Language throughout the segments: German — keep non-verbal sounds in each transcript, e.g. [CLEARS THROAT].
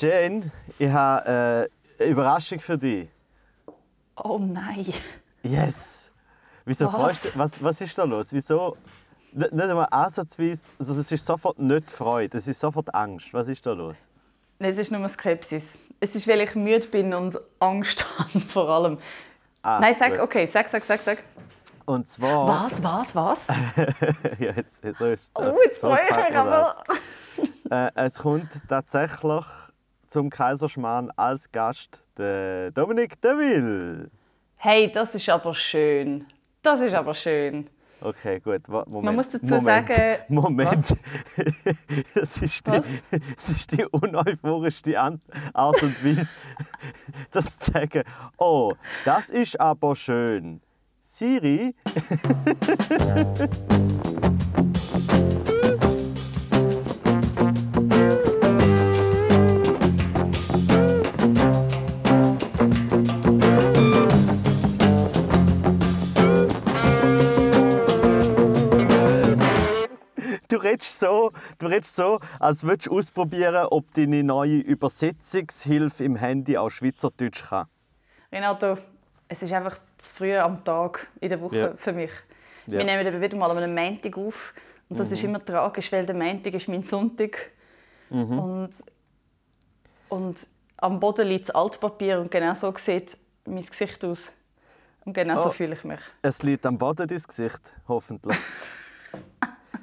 Jane, ich habe äh, eine Überraschung für dich. Oh nein. Yes! Wieso Was? freust du was, was ist da los? Wieso? Nicht einmal ansatzweise. Also es ist sofort nicht Freude, es ist sofort Angst. Was ist da los? Nein, Es ist nur Skepsis. Es ist, weil ich müde bin und Angst [LAUGHS] habe vor allem. Ah, Nein, sag, gut. okay, sag, sag, sag, sag. Und zwar. Was, was, was? [LAUGHS] ja, jetzt, jetzt, so ist Oh, jetzt freue ich mich aber. [LAUGHS] Äh, es kommt tatsächlich zum Kaiserschmarrn als Gast der Dominik Deville. Hey, das ist aber schön. Das ist aber schön. Okay, gut. Moment. Man muss dazu Moment. sagen- [LAUGHS] Moment. [LAUGHS] Es ist, die, Was? [LAUGHS] es ist die uneuphorischste An- Art und Weise, das zu sagen. Oh, das ist aber schön. Siri, redest so, du redest so, als würdest du ausprobieren, ob deine neue Übersetzungshilfe im Handy auch Schweizerdeutsch kann. Renato, es ist einfach zu früh am Tag in der Woche Ja. für mich. Ja. Mhm. Wir nehmen eben wieder mal an einem Montag auf. Und das ist immer tragisch, weil der Montag ist mein Sonntag. Mhm. Und, und am Boden liegt das Altpapier und genau so sieht mein Gesicht aus. Und genau Oh. so fühle ich mich. Es liegt am Boden dein Gesicht, hoffentlich. [LAUGHS]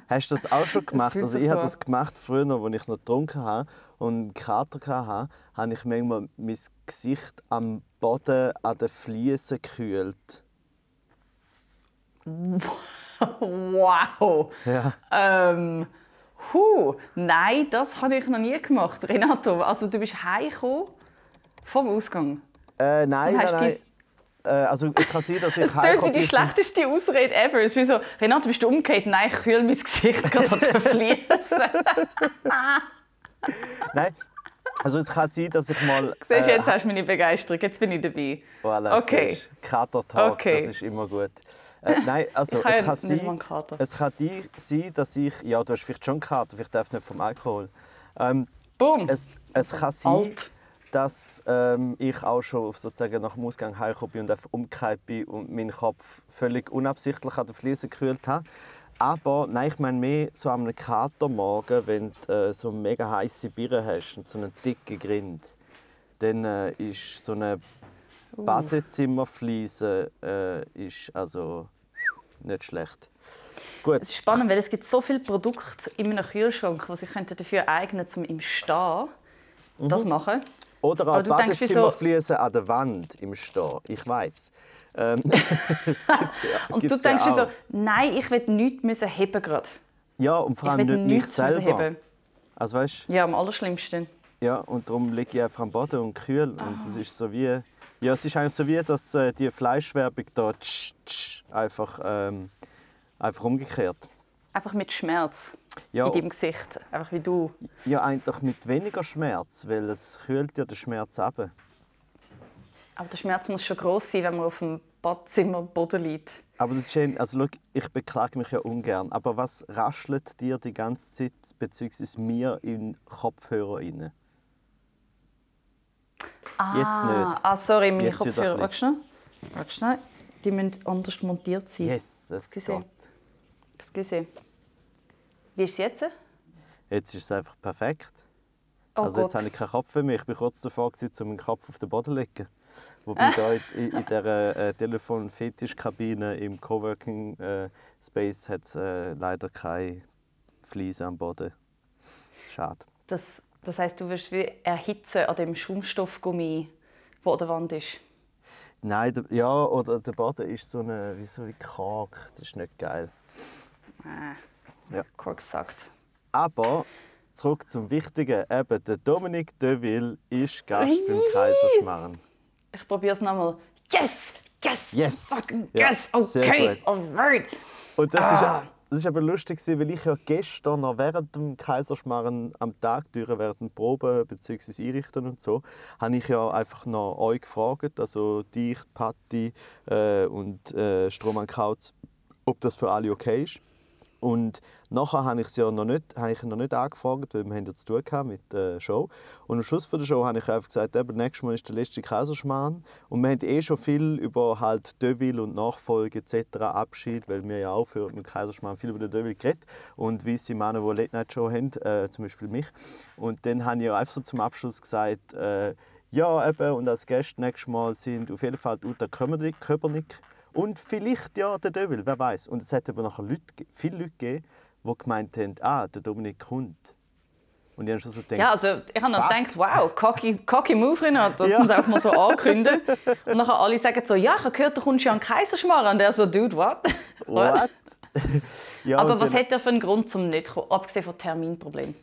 Hast du das auch schon [LAUGHS] gemacht? Also ich habe so das gemacht früher, als ich noch getrunken habe und einen Kater hatte, habe ich manchmal mein Gesicht am Boden an den Fliesen gekühlt. Wow! Ja. Ähm, hu, nein, das habe ich noch nie gemacht. Renato, also du bist heimgekommen vom Ausgang. Äh, nein, nein. Äh, also es kann sein, dass ich wie heimgekommen die schlechteste Ausrede ever. Es ist wie so, Renato, bist du umgekehrt? Nein, ich kühle mein Gesicht gerade an den Fliesen. [LAUGHS] Nein. Also es kann sein, dass ich mal... Siehst du, äh, jetzt hast du meine Begeisterung, jetzt bin ich dabei. Voilà, Okay. Kater-Talk, Okay. das ist immer gut. Äh, nein, also Ich habe es kann, sein, es kann sein, dass ich... Ja, du hast vielleicht schon einen Kater, vielleicht darf nicht vom Alkohol. Ähm, Boom! es, es kann sein, Alt. Dass ähm, ich auch schon sozusagen nach dem Ausgang heimgekommen bin und einfach umgekehrt bin und meinen Kopf völlig unabsichtlich an den Fliesen gekühlt habe. Aber nein, ich meine mehr so am Katermorgen, wenn du äh, so eine mega heiße Birne hast und so einen dicken Grind, dann äh, ist so eine Badezimmerfliese äh, ist also nicht schlecht. Gut, Es ist spannend, weil es gibt so viele Produkte in einem Kühlschrank, die sich dafür eignen könnten, um im Stehen das Mhm. zu machen. Oder wieso- Badezimmerfliesen an der Wand im Stehen. Ich weiß. Ähm, [LAUGHS] ja, Und du ja denkst dir so, nein, ich will nichts müssen heben gerade. Ja, und vor allem nicht mich selber. Also weißt Ja, am allerschlimmsten. ja, und darum liege ich einfach am Boden und kühl. Und Ah. es ist so wie, ja, es ist eigentlich so wie, dass äh, die Fleischwerbung da tsch, tsch, einfach, ähm, einfach umgekehrt. Einfach mit Schmerz Ja, in deinem Gesicht. Einfach wie du. ja, eigentlich mit weniger Schmerz, weil es kühlt ja den Schmerz ab. Aber der Schmerz muss schon groß sein, wenn man auf dem Badzimmerboden liegt. Aber Jane, also schau, ich beklage mich ja ungern, aber was raschelt dir die ganze Zeit, beziehungsweise mir in den Kopfhörer rein? Jetzt nicht. Ah, sorry, meine Jetzt Kopfhörer. Warte schnell. Warte schnell. Die müssen anders montiert sein. Yes, es geht. Excuse. Wie ist es jetzt? Jetzt ist es einfach perfekt. Oh also jetzt Gott. habe ich keinen Kopf für mich. Ich bin kurz davor, um meinen Kopf auf den Boden zu legen. Wobei da in, in, dieser äh, Telefon-Fetischkabine im Coworking äh, Space hat es äh, leider keine Fliese am Boden. Schade. Das, das heisst, du wirst wie erhitzen an dem Schaumstoffgummi, der an der Wand ist. Nein, der, ja, oder der Boden ist so eine, wie so wie Kork. Das ist nicht geil. Ah, Ja. Kork sagt. Aber zurück zum Wichtigen. Eben, der Dominique Deville ist Gast beim Kaiserschmarrn. Ich probiere es nochmal. Yes! Yes! Yes! Fucking Ja, yes! sehr Okay! gut. Alright! Und das, Ah. ist, das ist aber lustig, weil ich ja gestern noch während dem Kaiserschmarrn am Tag durch, während dem Proben bzw. Einrichten und so, habe ich ja einfach noch euch gefragt, also dich, Patti äh, und äh, Strohmann Kautz, ob das für alle okay ist. Und nachher habe ich sie ja noch nicht, habe ich noch nicht angefragt, weil wir haben ja zu tun hatten mit der Show. Und am Schluss von der Show habe ich einfach gesagt, eben, nächstes Mal ist der letzte Kaiserschmarrn. Und wir haben eh schon viel über halt Deville und Nachfolge etc. Abschied, weil wir ja auch für mit Kaiserschmarrn viel über den Deville geredet und weisse Männer, die Late Night Show haben, äh, zum Beispiel mich. Und dann habe ich einfach so zum Abschluss gesagt, äh, ja eben, und als Gäste nächstes Mal sind auf jeden Fall Uta Köpernick, Köpernick und vielleicht ja der Deville, wer weiß. Und es hat aber nachher Leute, viele Leute gegeben, die gemeint haben, ah, der Dominik kommt. Und ich habe schon so gedacht, Ja, also ich habe dann gedacht, wow, cocky, cocky Move, Renato, ja. man es einfach mal so [LAUGHS] ankündigen. Und nachher alle sagen so, ja, ich habe gehört, du kommst ja an Kaiserschmarrn. Und er so, dude, what? [LAUGHS] what? [LAUGHS] ja, Aber was hat er für einen Grund zum nicht kommen, abgesehen von Terminproblemen?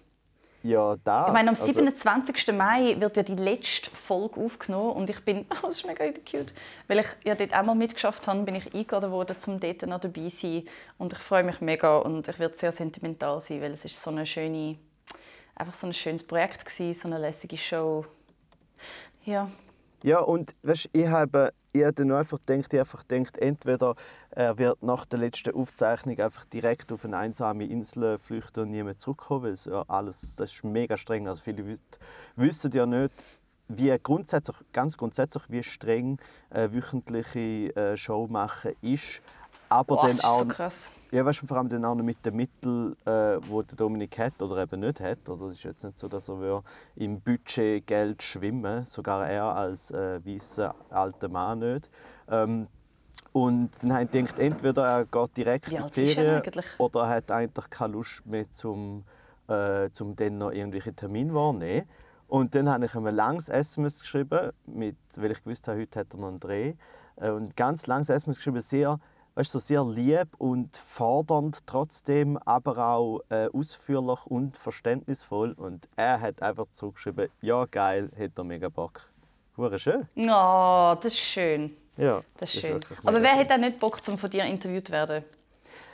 Ja, das. Ich meine, am 27. Also, Mai wird ja die letzte Folge aufgenommen und ich bin, [LAUGHS] oh, das ist mega cute, weil ich ja dort einmal mitgeschafft habe, bin ich eingeladen worden, um dort noch dabei zu sein und ich freue mich mega und ich werde sehr sentimental sein, weil es ist so eine schöne, einfach so ein schönes Projekt gewesen, so eine lässige Show. Ja. Ja, und weißt, ich habe ich habe nur einfach gedacht, ich einfach gedacht, entweder er wird nach der letzten Aufzeichnung einfach direkt auf eine einsame Insel flüchten und nie mehr zurückkommen, weil ja alles, das ist mega streng. Also viele wissen ja nicht, wie grundsätzlich, ganz grundsätzlich, wie streng äh, wöchentliche äh, Show machen ist. Aber Boah, dann auch, so krass. Ja, weißt du, vor allem dann auch mit den Mitteln, äh, die der Dominik hat oder eben nicht hat. Oder es ist jetzt nicht so, dass er im Budget Geld schwimmen sogar er als äh, weißer alter Mann nicht. Ähm, und dann habe ich gedacht, entweder er geht direkt in die Ferien oder er hat eigentlich keine Lust mehr, zum, äh, zum dann noch irgendwelche Termine wahrnehmen. Und dann habe ich ihm ein langes SMS geschrieben, mit, weil ich gewusst habe, heute hat er noch einen Dreh. Äh, und ganz langes SMS geschrieben, sehr weißt, so sehr lieb und fordernd trotzdem, aber auch äh, ausführlich und verständnisvoll. Und er hat einfach zurückgeschrieben, ja geil, hätte er mega Bock. Hure schön. Oh, das ist schön. Ja, das ist schön. aber wer schön. hat auch nicht Bock, um von dir interviewt zu werden?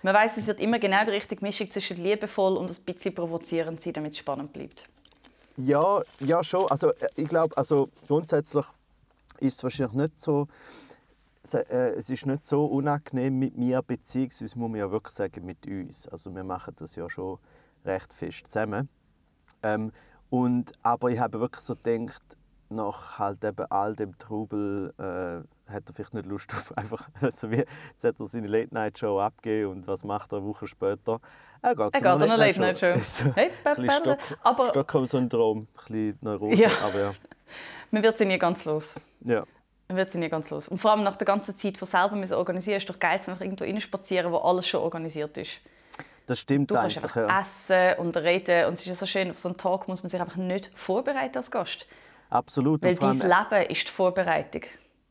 Man weiß, es wird immer genau die richtige Mischung zwischen liebevoll und ein bisschen provozierend sein, damit es spannend bleibt. Ja, ja schon. Also äh, ich glaube, also grundsätzlich ist es wahrscheinlich nicht so es ist nicht so unangenehm mit mir, beziehungsweise muss man ja wirklich sagen, mit uns. Also wir machen das ja schon recht fest zusammen. Ähm, und, aber ich habe wirklich so gedacht, nach halt eben all dem Trubel äh, hat er vielleicht nicht Lust auf [LAUGHS] einfach, also wie, jetzt hat er seine Late-Night-Show abgegeben und was macht er eine Woche später? Er geht, er geht eine Late-Night-Show. [LAUGHS] so, hey, Stock, aber Stockholm-Syndrom, ein bisschen Neurose, ja. aber ja. Man wird sie nie ganz los. Ja. Dann wird sie nie ganz los. Und vor allem nach der ganzen Zeit von selber müssen organisieren, ist doch geil, zu irgendwo reinspazieren, wo alles schon organisiert ist. Das stimmt du kannst einfach ja. essen und reden und es ist ja so schön, auf so einen Tag muss man sich einfach nicht vorbereiten als Gast. Absolut. Weil dein Leben ist die Vorbereitung.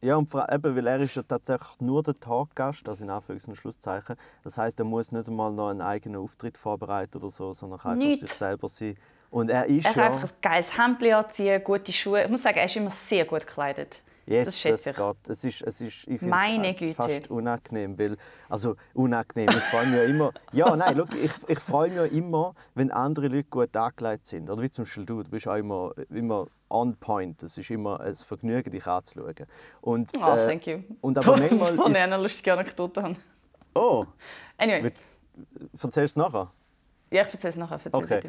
Ja, und eben, weil er ist ja tatsächlich nur der Taggast, also in Anführungs- und Schlusszeichen. Das heißt, er muss nicht einmal noch einen eigenen Auftritt vorbereiten oder so, sondern kann einfach nicht. sich selber sein. Und er ist er kann ja... einfach ein geiles Hemd anziehen, gute Schuhe. Ich muss sagen, er ist immer sehr gut gekleidet. Yes, das es geht. Es ist, es ist, ich Meine Güte. fast unangenehm, weil, also unangenehm, ich freue mich ja immer, [LAUGHS] ja, nein, look, ich, ich freue mich ja immer, wenn andere Leute gut angelegt sind. Oder wie zum Beispiel du, du bist auch immer, immer on point. Es ist immer ein Vergnügen, dich anzuschauen. Und, oh, äh, thank you. Und aber [LAUGHS] manchmal ist... ich eine lustige Anekdote habe. Oh. Anyway. Erzählst du es nachher? Ja, ich erzähle es nachher. Erzähl okay.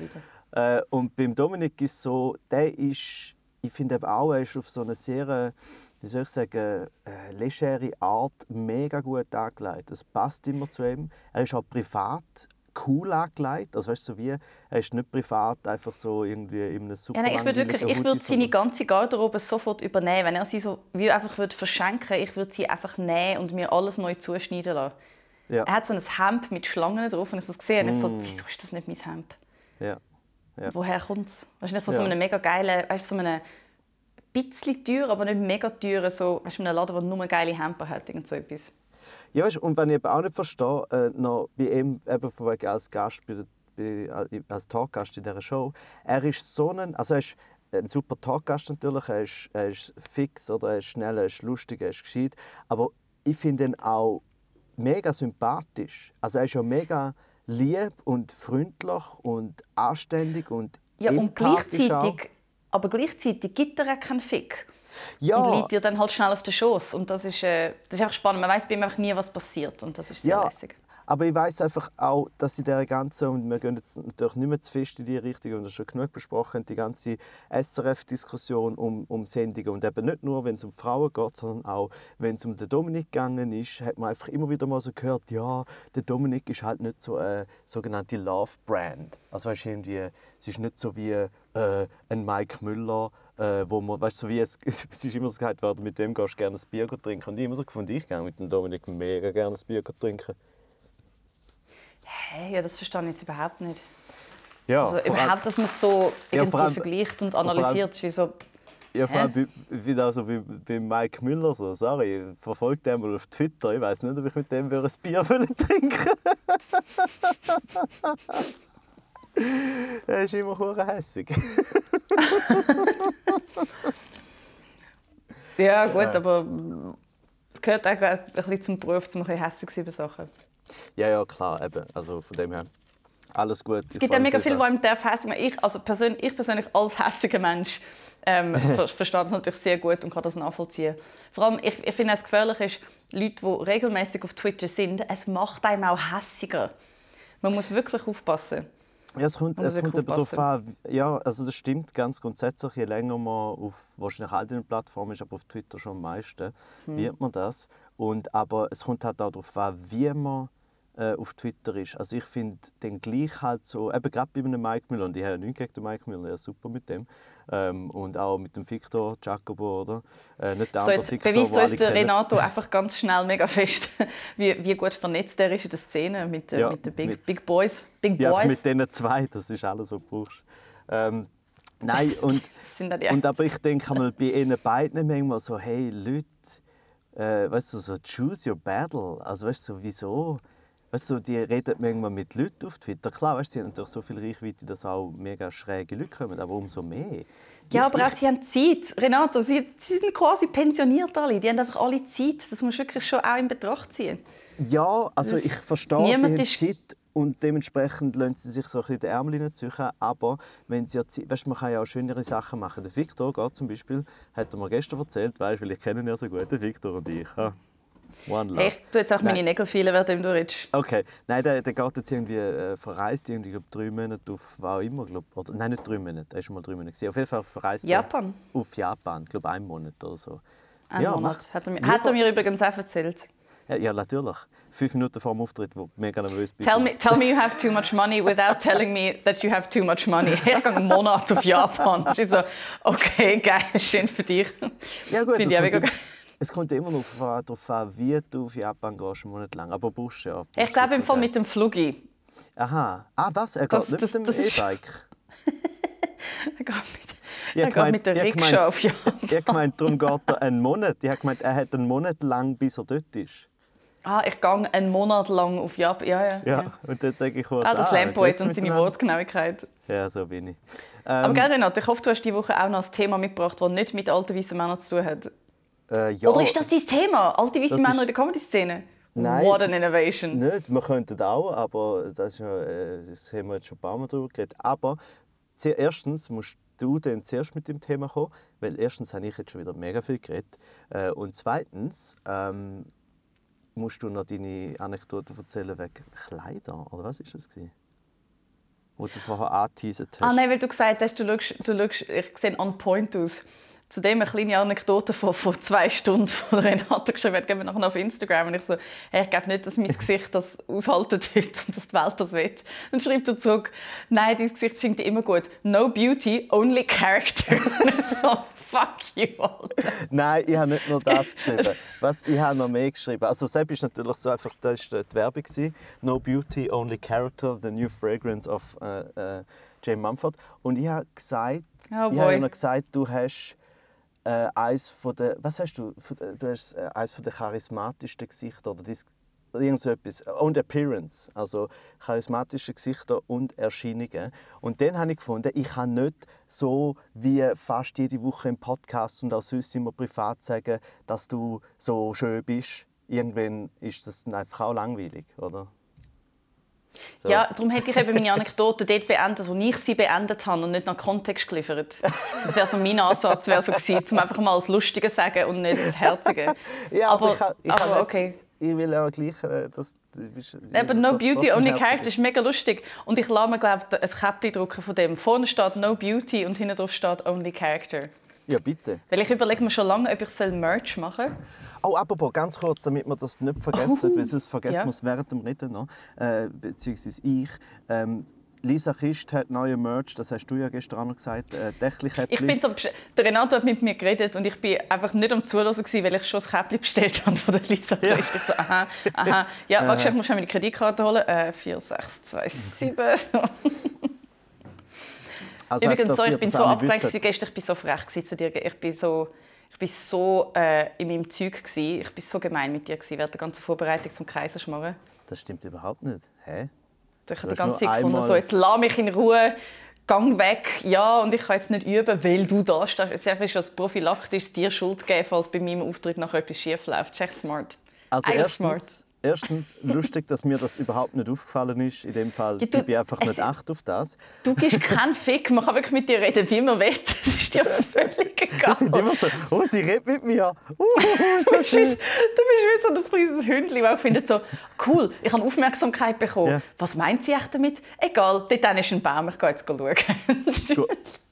Äh, und beim Dominik ist es so, der ist, ich finde auch, er ist auf so eine sehr wie soll ich sagen, äh, legere Art mega gut angelegt. Es passt immer zu ihm. Er ist auch privat cool angelegt. Also weißt du, so wie, er ist nicht privat einfach so irgendwie in einem super ja, nein, Ich würde wirklich, ich würde seine ganze Garderobe sofort übernehmen. Wenn er sie so wie einfach würde verschenken, ich würde sie einfach nehmen und mir alles neu zuschneiden lassen. Ja. Er hat so ein Hemd mit Schlangen drauf und ich das gesehen mm. und ich so, mm. wieso ist das nicht mein Hemd? Ja. Ja. Woher kommt es? Wahrscheinlich von so einem mega geilen, weißt, so einem bisschen teuer, aber nicht mega teuer, so weißt, einem Laden, der nur geile Hemper hat, irgend so etwas. Ja, weißt, und wenn ich eben auch nicht verstehe, äh, noch bei ihm eben von wegen als Gast, bei, bei, äh, als Talkgast in dieser Show, er ist so ein, also er ist ein super Talkgast natürlich, er ist, er ist fix, oder er ist schnell, er ist lustig, er ist gescheit, aber ich finde ihn auch mega sympathisch. Also er ist ja mega lieb und freundlich und anständig und ja, und gleichzeitig auch aber gleichzeitig gibt er keinen Fick. Ja. Und liegt dir dann halt schnell auf den Schoß und das ist, äh, das ist einfach spannend. Man weiß bei ihm einfach nie, was passiert und das ist sehr ja. lässig. Aber ich weiß einfach auch, dass in dieser ganzen, und wir gehen jetzt natürlich nicht mehr zu fest in die Richtung, und das schon genug besprochen, die ganze SRF-Diskussion um, um Sendungen und eben nicht nur, wenn es um Frauen geht, sondern auch, wenn es um den Dominik gegangen ist, hat man einfach immer wieder mal so gehört, ja, der Dominik ist halt nicht so eine sogenannte Love-Brand. Also weißt, irgendwie, es ist nicht so wie äh, ein Mike Müller, äh, wo man, weißt, so wie es, [LAUGHS] es ist immer so gesagt worden, mit dem gehst du gerne ein Bier trinken. Und ich immer so gefunden, ich gehe mit dem Dominik mega gerne ein Bier trinken. Hey, ja, das verstehe ich jetzt überhaupt nicht. Ja, Also überhaupt, dass man es so vor allem- vergleicht und analysiert, ist wie so... Ja, vor allem bei, wieder also bei, bei Mike Müller so. Sorry, verfolgt den mal auf Twitter. Ich weiß nicht, ob ich mit dem würde ein Bier [LAUGHS] trinken Er ist immer hure hässig. [LAUGHS] Ja gut, aber es gehört auch ein bisschen zum Beruf, um ein bisschen hässlich zu sein über Sachen. Ja, ja, klar, eben. Also von dem her. Alles gut. Es gibt ja mega viel, wo einem darf hässlich machen. Ich, also persönlich, ich persönlich als hässiger Mensch ähm, [LAUGHS] ver verstehe das natürlich sehr gut und kann das nachvollziehen. Vor allem, ich, ich finde es gefährlich ist, Leute, die regelmäßig auf Twitter sind, es macht einem auch hässiger. Man muss wirklich aufpassen. Ja, es kommt, es kommt aber darauf an. Ja, also das stimmt ganz grundsätzlich. Je länger man auf wahrscheinlich all den Plattformen ist, aber auf Twitter schon am meisten, Hm. wird man das. Und, aber es kommt halt auch darauf an, wie man äh, auf Twitter ist. Also ich finde den gleich halt so, eben gerade bei einem Mike Müller, und ich habe ja nichts gegen den Mike Müller, ja super mit dem. Ähm, und auch mit dem Victor Jacobo, oder? Äh, nicht der So, andere Victor, beweist uns der kennen. Renato einfach ganz schnell mega fest, [LAUGHS] wie, wie gut vernetzt er ist in der Szene mit, den Ja, mit den Big, mit- Big Boys. Big Ja, Boys mit diesen zwei, das ist alles, was du brauchst. Ähm, nein, [LAUGHS] und... Und aber ich denke einmal bei ihnen beiden manchmal so, hey Leute, äh, weißt du, so choose your battle. Also weißt du, so, wieso? Weißt du, die reden manchmal mit Leuten auf Twitter. Klar, weißt sie haben natürlich so viel Reichweite, dass auch mega schräge Leute kommen, aber umso mehr. Ja, aber auch sie haben Zeit. Renato, sie, sie sind quasi pensioniert alle. Die haben einfach alle Zeit. Das musst du wirklich schon auch in Betracht ziehen. Ja, also ich verstehe, sie Niemand haben ist- Zeit und dementsprechend lassen sie sich so ein bisschen die Ärmel hineinziehen. Aber wenn sie ja Zeit, weißt, man kann ja auch schönere Sachen machen. Der Victor geht zum Beispiel, hat er mir gestern erzählt, weißt, weil ich kenne ihn ja so gut, der Victor und ich. Ja. One love. Ich tue jetzt auch meine Nein. Nägel feilen, während du redest. Okay, nein, der, der geht jetzt irgendwie äh, verreist, irgendwie, glaub, drei Monate auf was auch immer, glaub, oder nein, nicht drei Monate, er ist schon mal drei Monate gewesen. Auf jeden Fall verreist Japan? er auf Japan, glaube einen Monat oder so. Ein ja, Monat. mach- Hat er, mir, hat er mir übrigens auch erzählt. Ja, ja, natürlich. Fünf Minuten vor dem Auftritt, wo du mega nervös bist. Tell me, tell me you have too much money without telling me that you have too much money. Ich gehe einen Monat auf Japan. Das ist so, okay, geil, schön für dich. Ja gut, ich auch kommt, es kommt immer noch darauf an, wie du auf Japan gehst, einen Monat lang. Aber du ja. Ich brauchst glaube im Fall mit dem Flugi. Aha. Ah, was? Er Das- geht nicht das- mit das dem ist- E-Bike? [LAUGHS] Er geht mit, Ich er geht mit der ich Rikscha auf Japan. Ich gemeint, darum geht er einen Monat. Ich habe gemeint, er hat einen Monat lang, bis er dort ist. Ah, ich gehe einen Monat lang auf Japan. Ja, ja. Ja, ja. und dann sage ich kurz, Ah, das lernt geht's und seine? Wortgenauigkeit. Ja, so bin ich. Aber Ähm, gell, Renate, ich hoffe, du hast diese Woche auch noch ein Thema mitgebracht, das nicht mit alten weißen Männern zu tun hat. Äh, ja, Oder ist das dein Thema? Alte weiße Männer ist- in der Comedy-Szene? Nein. What an innovation. Nicht, wir könnten auch, aber das, ist ja, äh, das haben wir jetzt schon ein paar Mal darüber geredet. Aber erstens musst du dann zuerst mit dem Thema kommen, weil erstens habe ich jetzt schon wieder mega viel geredet. Äh, und zweitens ähm, musst du noch deine Anekdote erzählen wegen Kleider, oder was ist das gewesen? Wo du vorher angeteasert hast. Ah nein, weil du gesagt hast, du schaust, du schaust ich sehe on point aus. Zudem eine kleine Anekdote von, von zwei Stunden, die Renate geschrieben hat, geben wir nachher noch auf Instagram. Und ich so, hey, ich glaube nicht, dass mein Gesicht das aushalten wird [LAUGHS] und dass die Welt das will. Dann schreibt er zurück, nein, dein Gesicht klingt immer gut. No beauty, only character. [LAUGHS] So, fuck you, Alter. Nein, ich habe nicht nur das geschrieben. Was, ich habe noch mehr geschrieben. Also Sepp ist natürlich so einfach, das war die Werbung. No Beauty, Only Character, the new fragrance of äh, äh, Jane Mumford. Und ich habe gesagt, Oh ich habe noch gesagt, du hast äh, eins von der, was hast du? Der- Du hast äh, eins von der charismatischsten Gesichter oder dies, irgend so etwas. Und Appearance, also charismatische Gesichter und Erscheinungen. Und dann habe ich gefunden, ich kann nicht so wie fast jede Woche im Podcast und auch sonst immer privat sagen, dass du so schön bist. Irgendwann ist das einfach auch langweilig, oder? So. Ja, darum hätte ich eben meine Anekdote dort beendet, wo ich sie beendet habe und nicht nach Kontext geliefert. Das wäre so mein Ansatz, wäre so gewesen, um einfach mal das Lustige zu sagen und nicht das Herzige. [LAUGHS] Ja, aber aber, ich kann- ich aber kann okay. ich will auch gleich, äh, dass du bist... Aber No Beauty, Only Character ist mega lustig. Und ich lasse mir, glaube ich, ein Käppchen drucken von dem. Vorne steht No Beauty und hinten drauf steht Only Character. Ja, bitte. Weil ich überlege mir schon lange, ob ich Merch machen soll. Oh, apropos, ganz kurz, damit wir das nicht vergessen, Oh. weil sonst vergessen Ja. wir es während dem Reden noch, äh, beziehungsweise ich. Ähm, Lisa Christ hat neue Merch, das hast du ja gestern auch noch gesagt, äh. Ich bin so, der Renato hat mit mir geredet und ich bin einfach nicht am Zuhören, gewesen, weil ich schon das Käppchen bestellt habe von der Lisa. Ja. Ich so, aha, aha. Ja, warte, ich muss schnell meine Kreditkarte holen. Äh, 4, 6, 2, 7. also Übrigens, so, ich bin so abgelenkt gestern. Ich bin so frech zu dir. Ich bin so, ich bin so äh, in meinem Zeug gewesen. Ich bin so gemein mit dir gewesen während der ganzen Vorbereitung zum Kaiserschmarrn. Das stimmt überhaupt nicht. Hä? Ich habe die ganze Zeit gefunden, so, jetzt lass mich in Ruhe, gang weg. Ja, und ich kann jetzt nicht üben, weil du da stehst. Es ist einfach schon prophylaktisch dir Schuld geben, falls bei meinem Auftritt nachher etwas schief läuft. Das ist echt smart. Also Eigentlich erstens, erstens lustig, dass mir das überhaupt nicht aufgefallen ist. In dem Fall, du- ich einfach nicht echt auf das. Du gibst keinen Fick, man kann wirklich mit dir reden, wie man will. Das ist dir völlig egal. Ich finde immer so, oh, sie redet mit mir. Uh, so Du bist, schön. du bist wie so ein kleines Hündchen, das auch findet so, cool, ich habe Aufmerksamkeit bekommen. Ja. Was meint sie echt damit? Egal, dort ist ein Baum, ich gehe jetzt schauen. [LAUGHS] Go-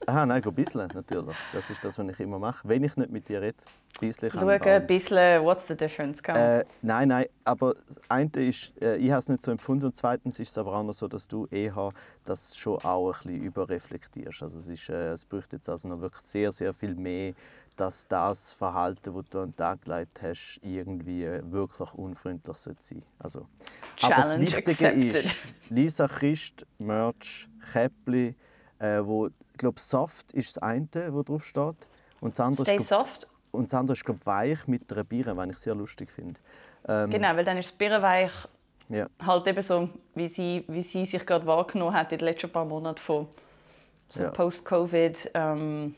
Aha, nein, go bisseln, natürlich. Das ist das, was ich immer mache. Wenn ich nicht mit dir rede, kann Schauen, ein bisschen, what's the difference? Äh, nein, nein, aber das eine ist, äh, ich habe es nicht so empfunden und zweitens ist es aber auch noch so, dass du eher das schon auch ein bisschen überreflektierst. Also es, ist, äh, es braucht jetzt also noch wirklich sehr, sehr viel mehr, dass das Verhalten, das du an den Tag gelegt hast, irgendwie äh, wirklich unfreundlich sollte sein also, Aber das Wichtige accepted. ist, Lisa Christ, Merch, Käppli, äh, wo, ich glaube, Soft ist das eine, wo drauf steht. Und das andere Stay ist, glaub- soft. und das andere ist, glaube weich mit einer Biere, was ich sehr lustig finde. Ähm, Genau, weil dann ist das Birrenweich ja. halt eben so, wie sie, wie sie sich gerade wahrgenommen hat in den letzten paar Monaten von so Ja. Post-Covid ähm,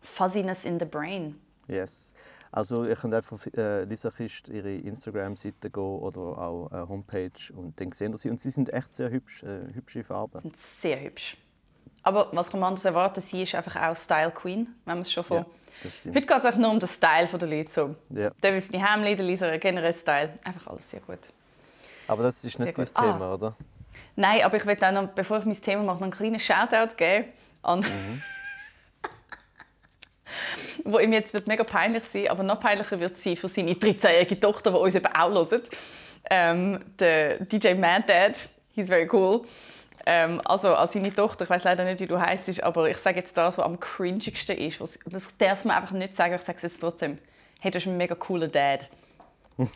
Fuzziness in the Brain. Yes. Also ihr könnt einfach auf äh, Lisa Christ ihre Instagram-Seite gehen oder auch äh, Homepage und dann sehen sie. Und sie sind echt sehr hübsch, äh, hübsche Farben. sind sehr hübsch. Aber was kann man anders erwarten? Sie ist einfach auch Style Queen, wenn man es schon von. Ja. Heute geht es einfach nur um den Style der Leute. So. Ja. David die Hemli, der Lisa, generell Style. Einfach alles sehr gut. Aber das ist nicht gut. Ah. Thema, oder? Nein, aber ich will auch noch, bevor ich mein Thema mache, noch einen kleinen Shoutout geben an. [LAUGHS] wo ihm jetzt wird mega peinlich sein, aber noch peinlicher wird es sein für seine 13-jährige Tochter, die uns eben auch hört. Ähm, der DJ Mad Dad, he's very cool. Ähm, also an seine Tochter, ich weiß leider nicht, wie du heißt, aber ich sage jetzt das, was am cringigsten ist. Was, das darf man einfach nicht sagen, ich sage es jetzt trotzdem. Hey, du bist ein mega cooler Dad.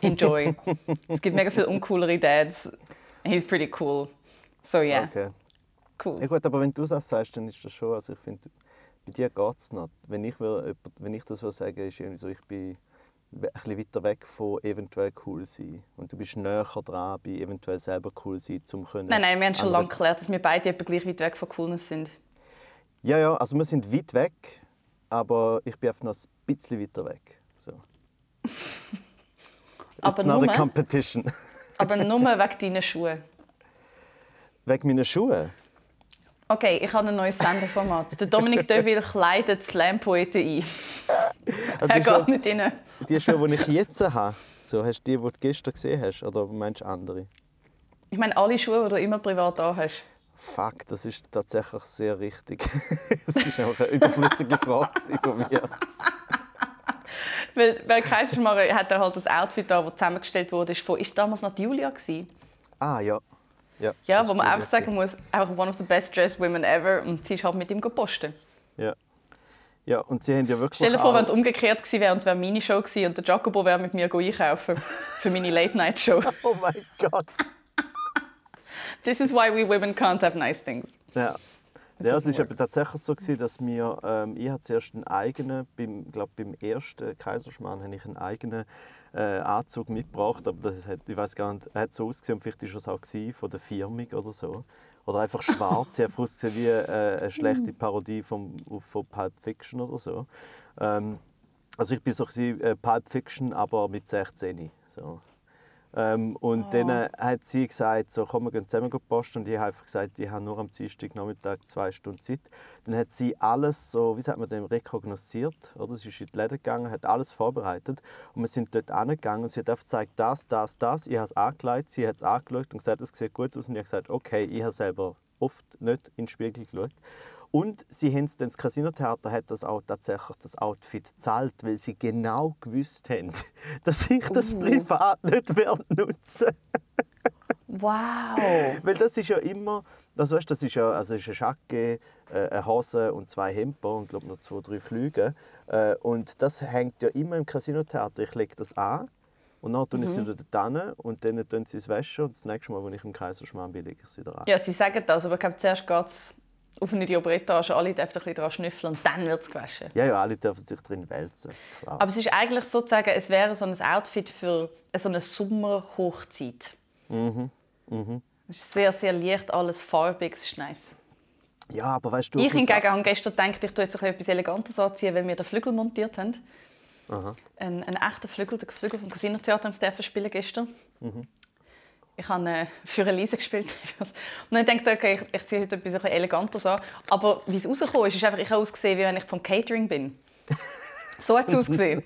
Enjoy. [LAUGHS] es gibt mega viele uncoolere Dads. He's pretty cool. So ja, yeah. Okay. cool. Ja gut, aber wenn du das sagst, dann ist das schon, also ich finde, bei dir geht es noch. Wenn ich, will, wenn ich das will sagen ist irgendwie so, ich bin ein bisschen weiter weg von eventuell cool sein. Und du bist näher dran bei eventuell selber cool sein, zum können. Nein, nein, wir haben schon lange geklärt, dass wir beide etwa gleich weit weg von Coolness sind. Ja, ja, also wir sind weit weg, aber ich bin einfach noch ein bisschen weiter weg. So. [LAUGHS] Aber It's not a competition. [LAUGHS] Aber nur [LAUGHS] wegen deinen Schuhen. Wegen meiner Schuhe? Okay, ich habe ein neues Sendeformat. Der Dominik Deville kleidet Slam-Poeten ein. [LAUGHS] Also Er geht mit ihnen. die Schuhe, die ich jetzt habe, so, hast du die, die du gestern gesehen hast, oder meinst du andere? Ich meine, alle Schuhe, die du immer privat hast. Fuck, das ist tatsächlich sehr richtig. [LAUGHS] Das ist einfach eine überflüssige Frage von mir. [LAUGHS] Weil, weil Kaiserschmarrn hat er halt das Outfit da, das zusammengestellt wurde. Von, ist es damals noch die Julia? Gewesen? Ah, ja. Ja, Ja, wo man einfach sagen muss, einfach one of the best dressed women ever. Und die ist halt mit ihm gepostet. Ja. Ja, und sie haben ja wirklich Stell dir vor, wenn es umgekehrt gewesen wäre und es wäre meine Show gewesen und der Jacobo wäre mit mir einkaufen für meine Late-Night-Show. [LAUGHS] Oh mein Gott. This is why we women can't have nice things. Ja. Ja, es ist aber tatsächlich so gewesen, dass mir, ähm, ich hatte zuerst einen eigenen, beim, glaub, beim ersten Kaiserschmarrn habe ich einen eigenen äh, Anzug mitgebracht, aber das hat, ich weiß gar nicht, hat so ausgesehen, vielleicht ist es auch gewesen, von der Firmung oder so. Oder einfach schwarz, er ausgesehen wie äh, eine schlechte Parodie vom, von Pulp Fiction oder so. Ähm, also ich bin so gewesen, äh, Pulp Fiction, aber mit 16. So. Ähm, und Oh. dann hat sie gesagt, so, komm, wir gehen zusammen posten. Und ich habe einfach gesagt, ich habe nur am Dienstag Nachmittag zwei Stunden Zeit. Dann hat sie alles so, wie sagt man dem, rekognosziert. Oder? Sie ist in die Läden gegangen, hat alles vorbereitet. Und wir sind dort angegangen und sie hat einfach gezeigt, das, das, das. Ich habe es angelegt, sie hat es angeschaut und gesagt, es sieht gut aus. Und ich habe gesagt, okay, ich habe selber oft nicht in den Spiegel geschaut. Und sie haben das Casino-Theater hat das auch tatsächlich das Outfit gezahlt, weil sie genau gewusst haben, [LAUGHS] dass ich das Uh. privat nicht werde nutzen Wow! [LAUGHS] Weil das ist ja immer, also weißt, das ist ja also ist eine Jacke, äh, eine Hose und zwei Hemper und glaube noch zwei, drei Flüge. Äh, und das hängt ja immer im Casino-Theater. Ich lege das an und dann tue ich es wieder dort und dann tun sie es waschen und das nächste Mal, wenn ich im Kaiserschmarrn bin, lege ich es wieder an. Ja, sie sagen das, aber ich glaube, zuerst geht es auf eine die obere Etage, alle dürfen ein bisschen daran schnüffeln und dann wird es gewaschen. Ja, ja, alle dürfen sich drin wälzen. Klar. Aber es ist eigentlich sozusagen, es wäre so ein Outfit für so eine Sommerhochzeit. Mhm, Es ist sehr, sehr leicht, alles farbig, es ist nice. ja, aber weißt du, Ich hingegen habe gestern gedacht, ich tue jetzt etwas Elegantes anziehen, weil wir den Flügel montiert haben. Aha. Ein, ein echter Flügel, den Flügel vom Casino-Theater spielen gestern. Mhm. Ich habe äh, für Elise gespielt. [LAUGHS] Und dann dachte ich, okay, ich, ich ziehe heute etwas ein bisschen Elegantes an. Aber wie es rausgekommen ist, ist einfach, ich habe ausgesehen, wie wenn ich vom Catering bin. [LAUGHS] So hat es ausgesehen.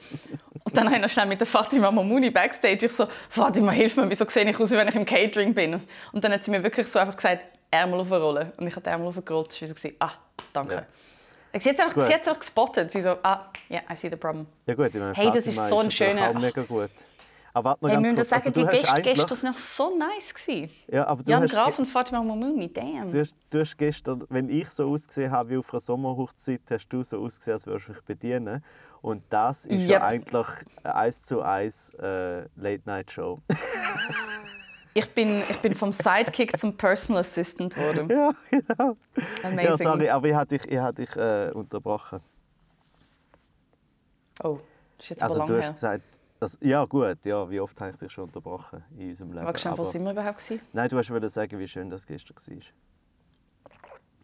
Und dann habe ich noch schnell mit der Fatima Mamuni backstage ich so, Fatima, hilf mir, wieso sehe ich aus, wie wenn ich im Catering bin? Und dann hat sie mir wirklich so einfach gesagt, Ärmel aufrollen. Und ich habe die Ärmel aufgerollt. Das war so, ah, danke. Sie hat es sie einfach gespottet. Sie so, ah, yeah, I see the problem. Ja gut, ich meine, Hey, das Fatima ist so ein schöner- auch mega gut. Aber warte noch Hey, ganz kurz. sagen, Also, du die hast Gäste, eigentlich, Gäste waren noch so nice. Gewesen. ja, aber du Jan hast, Graf und Fatima Mamuni, damn. Du hast, du hast gestern, wenn ich so ausgesehen habe wie auf einer Sommerhochzeit, hast du so ausgesehen, als würdest du mich bedienen. Und das ist ja Yep. eigentlich eine eins zu eins äh, Late-Night-Show. [LAUGHS] Ich bin, ich bin vom Sidekick zum Personal Assistant geworden. [LAUGHS] ja, genau. Amazing. Ja, sorry, aber ich habe dich, ich habe dich äh, unterbrochen. Oh, das ist jetzt Also du hast her. gesagt, dass, ja gut, ja, wie oft habe ich dich schon unterbrochen in unserem Leben. Magst du aber, wo sind wir überhaupt gewesen? nein, du hast wollen sagen, wie schön das gestern war.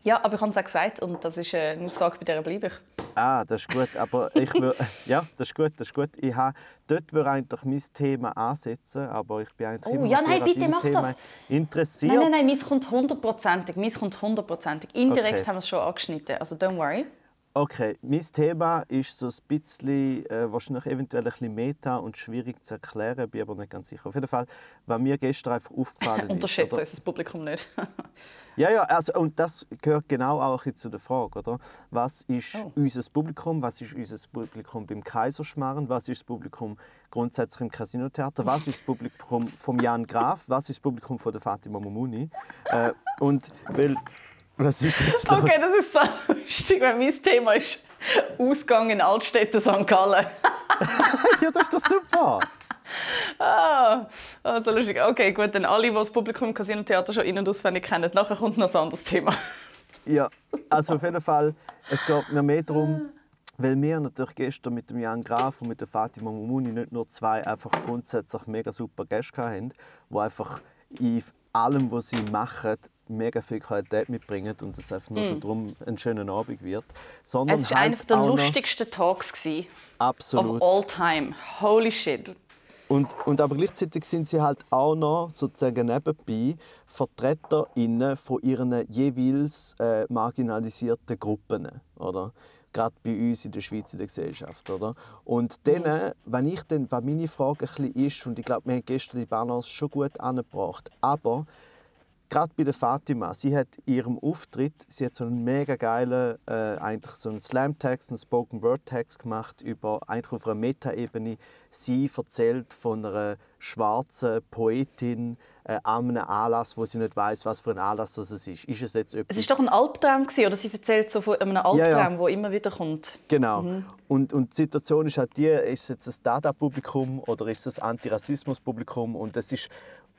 Ja, aber ich habe es auch gesagt und das ist eine Aussage, bei der bleibe ich. Ah, das ist gut, aber ich will, [LAUGHS] ja, das ist gut, das ist gut. Ich habe, dort würde eigentlich mein Thema ansetzen, aber ich bin eigentlich Oh, immer ja, nein, bitte mach Thema das. interessiert. Nein, nein, nein, meins kommt hundertprozentig. Meins kommt hundertprozentig. Indirekt Okay. haben wir es schon angeschnitten, also don't worry. Okay, mein Thema ist so ein bisschen, äh, wahrscheinlich eventuell ein bisschen meta und schwierig zu erklären, bin aber nicht ganz sicher. Auf jeden Fall, was mir gestern einfach aufgefallen [LAUGHS] ist. Unterschätze unser Publikum nicht. [LAUGHS] Ja, ja, also, und das gehört genau auch zu der Frage, oder? Was ist Oh. unser Publikum? Was ist unser Publikum beim Kaiserschmarrn? Was ist das Publikum grundsätzlich im Casinotheater? Was ist das Publikum von Jan Graf? Was ist das Publikum von der Fatima Momuni? Äh, und weil, was ist jetzt los? Okay, das ist so lustig, weil mein Thema ist Ausgang in Altstädten St. Gallen. [LAUGHS] ja, das ist doch super. Ah, ah, so lustig. Okay, gut, dann alle, die das Publikum im Casino-Theater schon in- und auswendig kennen. Nachher kommt noch ein anderes Thema. Ja, also auf jeden Fall, es geht mir mehr darum, weil wir natürlich gestern mit dem Jan Graf und mit der Fatima Mumuni nicht nur zwei einfach grundsätzlich mega super Gäste hatten, die einfach in allem, was sie machen, mega viel Qualität mitbringen und es einfach nur schon darum ein schöner Abend wird. Sondern Mm. Es war halt einer der lustigsten Talks gewesen Absolut. of all time. Holy shit. Und, und aber gleichzeitig sind sie halt auch noch sozusagen nebenbei VertreterInnen von ihren jeweils äh, marginalisierten Gruppen, oder? Gerade bei uns in der Schweiz in der Gesellschaft, oder? Und dann, wenn ich dann, was meine Frage ein bisschen ist, und ich glaube, wir haben gestern die Balance schon gut angebracht, aber gerade bei der Fatima, sie hat in ihrem Auftritt, sie hat so einen mega geilen, äh, eigentlich so einen Slam-Text, einen Spoken-Word-Text gemacht über, eigentlich auf einer Meta-Ebene. Sie erzählt von einer schwarzen Poetin äh, an einem Anlass, wo sie nicht weiß, was für ein Anlass das ist. Ist es jetzt etwas... Es ist doch ein Albtraum gewesen, oder sie erzählt so von einem Albtraum, Ja, ja. der immer wieder kommt. Genau. Mhm. Und, und die Situation ist halt die, ist es jetzt ein Dada-Publikum oder ist es ein Antirassismus-Publikum? Und es ist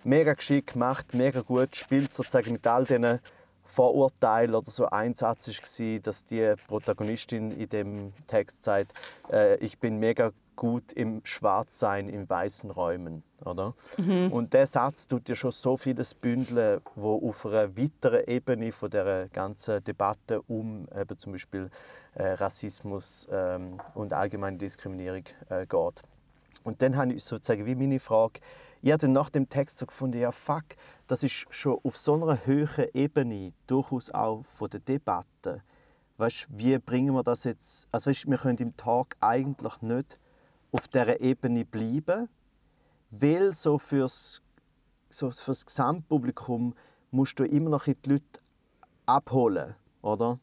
mega geschickt gemacht, mega gut, spielt sozusagen mit all diesen Vorurteilen oder so ein Satz war, dass die Protagonistin in dem Text sagt, äh, ich bin mega gut im Schwarzsein in weißen Räumen, oder? Und der Satz tut ja schon so vieles bündeln, wo auf einer weiteren Ebene von der ganzen Debatte um eben zum Beispiel äh, Rassismus ähm, und allgemeine Diskriminierung äh, geht. Und dann habe ich sozusagen wie meine Frage, ich habe dann nach dem Text so gefunden, ja fuck, das ist schon auf so einer höheren Ebene durchaus auch von der Debatte. Weißt, wie bringen wir das jetzt? Also weißt, wir können im Tag eigentlich nicht auf dieser Ebene bleiben, weil so fürs, so fürs Gesamtpublikum musst du immer noch die Leute abholen, oder?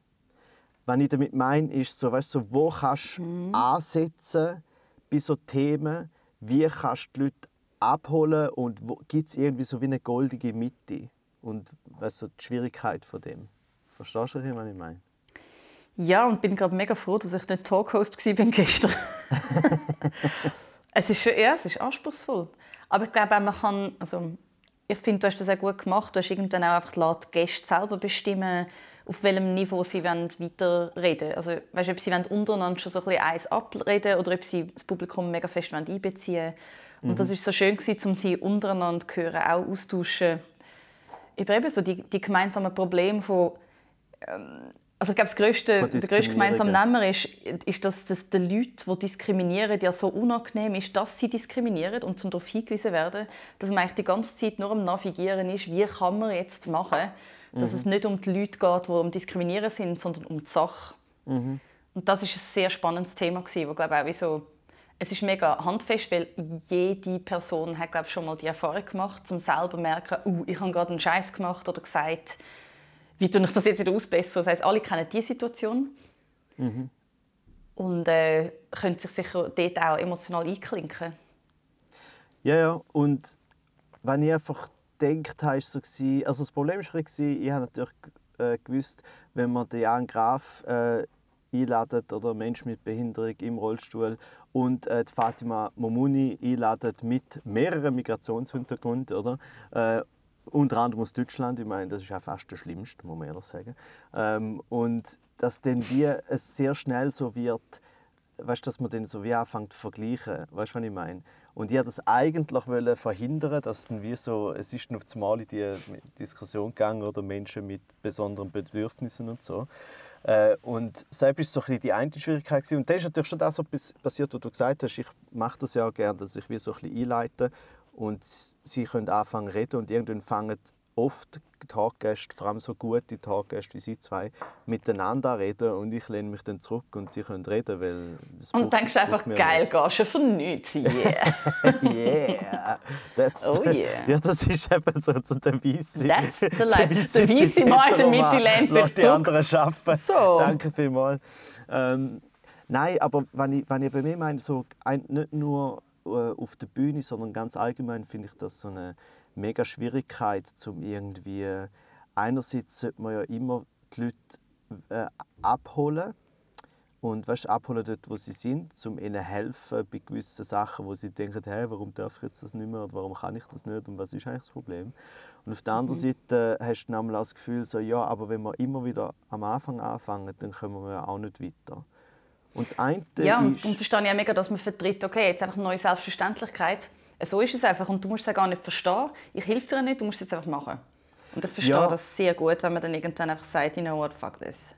Was ich damit meine, ist so, weißt, so wo kannst du mhm. ansetzen bei so Themen, wie kannst du die Leute abholen und gibt es irgendwie so wie eine goldige Mitte und was so die Schwierigkeit von dem. Verstehst du, was ich meine? Ja, und bin gerade mega froh, dass ich nicht Talkhost war gestern. [LAUGHS] es ist ja, es ist anspruchsvoll. Aber ich glaube, man kann, also ich finde, du hast das auch gut gemacht. Du hast irgendwann auch einfach die Gäste selber bestimmen, auf welchem Niveau sie weiterreden wollen. Also, weißt, ob sie untereinander schon so ein bisschen eins abreden oder ob sie das Publikum mega fest einbeziehen wollen. Und mhm. das war so schön, um sie untereinander zu hören, auch austauschen. Über eben so die, die gemeinsamen Probleme von ähm, also ich glaube, das grösste, der grösste gemeinsame Nenner ist, ist dass das den Leuten, die diskriminieren, ja so unangenehm ist, dass sie diskriminieren und zum darauf hingewiesen werden, dass man eigentlich die ganze Zeit nur am Navigieren ist, wie kann man jetzt machen, dass mhm. es nicht um die Leute geht, die am Diskriminieren sind, sondern um die Sache. Mhm. Und das ist ein sehr spannendes Thema gewesen, wo glaube auch so es ist mega handfest, weil jede Person hat glaube schon mal die Erfahrung gemacht, um selber zu merken, uh, ich habe gerade einen Scheiß gemacht oder gesagt, wie tue ich das jetzt wieder ausbessern? Das heißt, alle kennen diese Situation mhm. und äh, können sich sicher dort auch emotional einklinken. Ja, ja. Und wenn ich einfach gedacht habe, so gewesen, also das Problem war, ich habe natürlich äh, gewusst, wenn man den Jan Graf äh, einladet oder Mensch mit Behinderung im Rollstuhl und äh, Fatima Momuni einladet mit mehreren Migrationshintergründen, oder? Äh, unter anderem aus Deutschland, ich meine, das ist auch fast das Schlimmste, muss man ehrlich sagen. Ähm, und dass dann wie es sehr schnell so wird, weißt, dass man dann so wie anfängt zu vergleichen, weißt du, was ich meine? Und ich wollte das eigentlich verhindern, dass dann wie so, es ist dann auf einmal in die Diskussion gegangen oder Menschen mit besonderen Bedürfnissen und so. Äh, und selbst war so ein die eine Schwierigkeit. Und dann ist natürlich schon das was passiert, was du gesagt hast. Ich mache das ja auch gerne, dass ich wie so ein bisschen einleite und sie können anfangen zu reden und irgendwann fangen oft Taggäste, vor allem so gute Taggäste wie Sie zwei, miteinander reden und ich lehne mich dann zurück und Sie können reden, weil Und braucht, denkst einfach, geil, gehst du für nichts, yeah. [LAUGHS] yeah. That's, oh yeah. [LAUGHS] Ja, das ist eben so, so der Weisse. That's the life. Der Weisse Mann in der Mitte lehnt sich zurück. die anderen arbeiten. So. Danke vielmals. Ähm, nein, aber wenn ich, wenn ich bei mir meine, so, nicht nur äh, auf der Bühne, sondern ganz allgemein finde ich das so eine mega Schwierigkeit, zum irgendwie einerseits sollte man ja immer die Leute äh, abholen und weißt, abholen dort, wo sie sind, um ihnen helfen bei gewissen Sachen, wo sie denken, hey, warum darf ich jetzt das nicht mehr oder warum kann ich das nicht und was ist eigentlich das Problem? Und auf der anderen mhm. Seite hast du dann auch das Gefühl, so, ja, aber wenn wir immer wieder am Anfang anfangen, dann kommen wir ja auch nicht weiter. Und das eine ja, und, ist... und verstehe ich auch mega, dass man vertritt, okay, jetzt einfach eine neue Selbstverständlichkeit so ist es einfach und du musst es gar nicht verstehen. Ich helfe dir nicht, du musst es jetzt einfach machen. Und ich verstehe ja. das sehr gut, wenn man dann irgendwann einfach sagt, you know what, fuck this.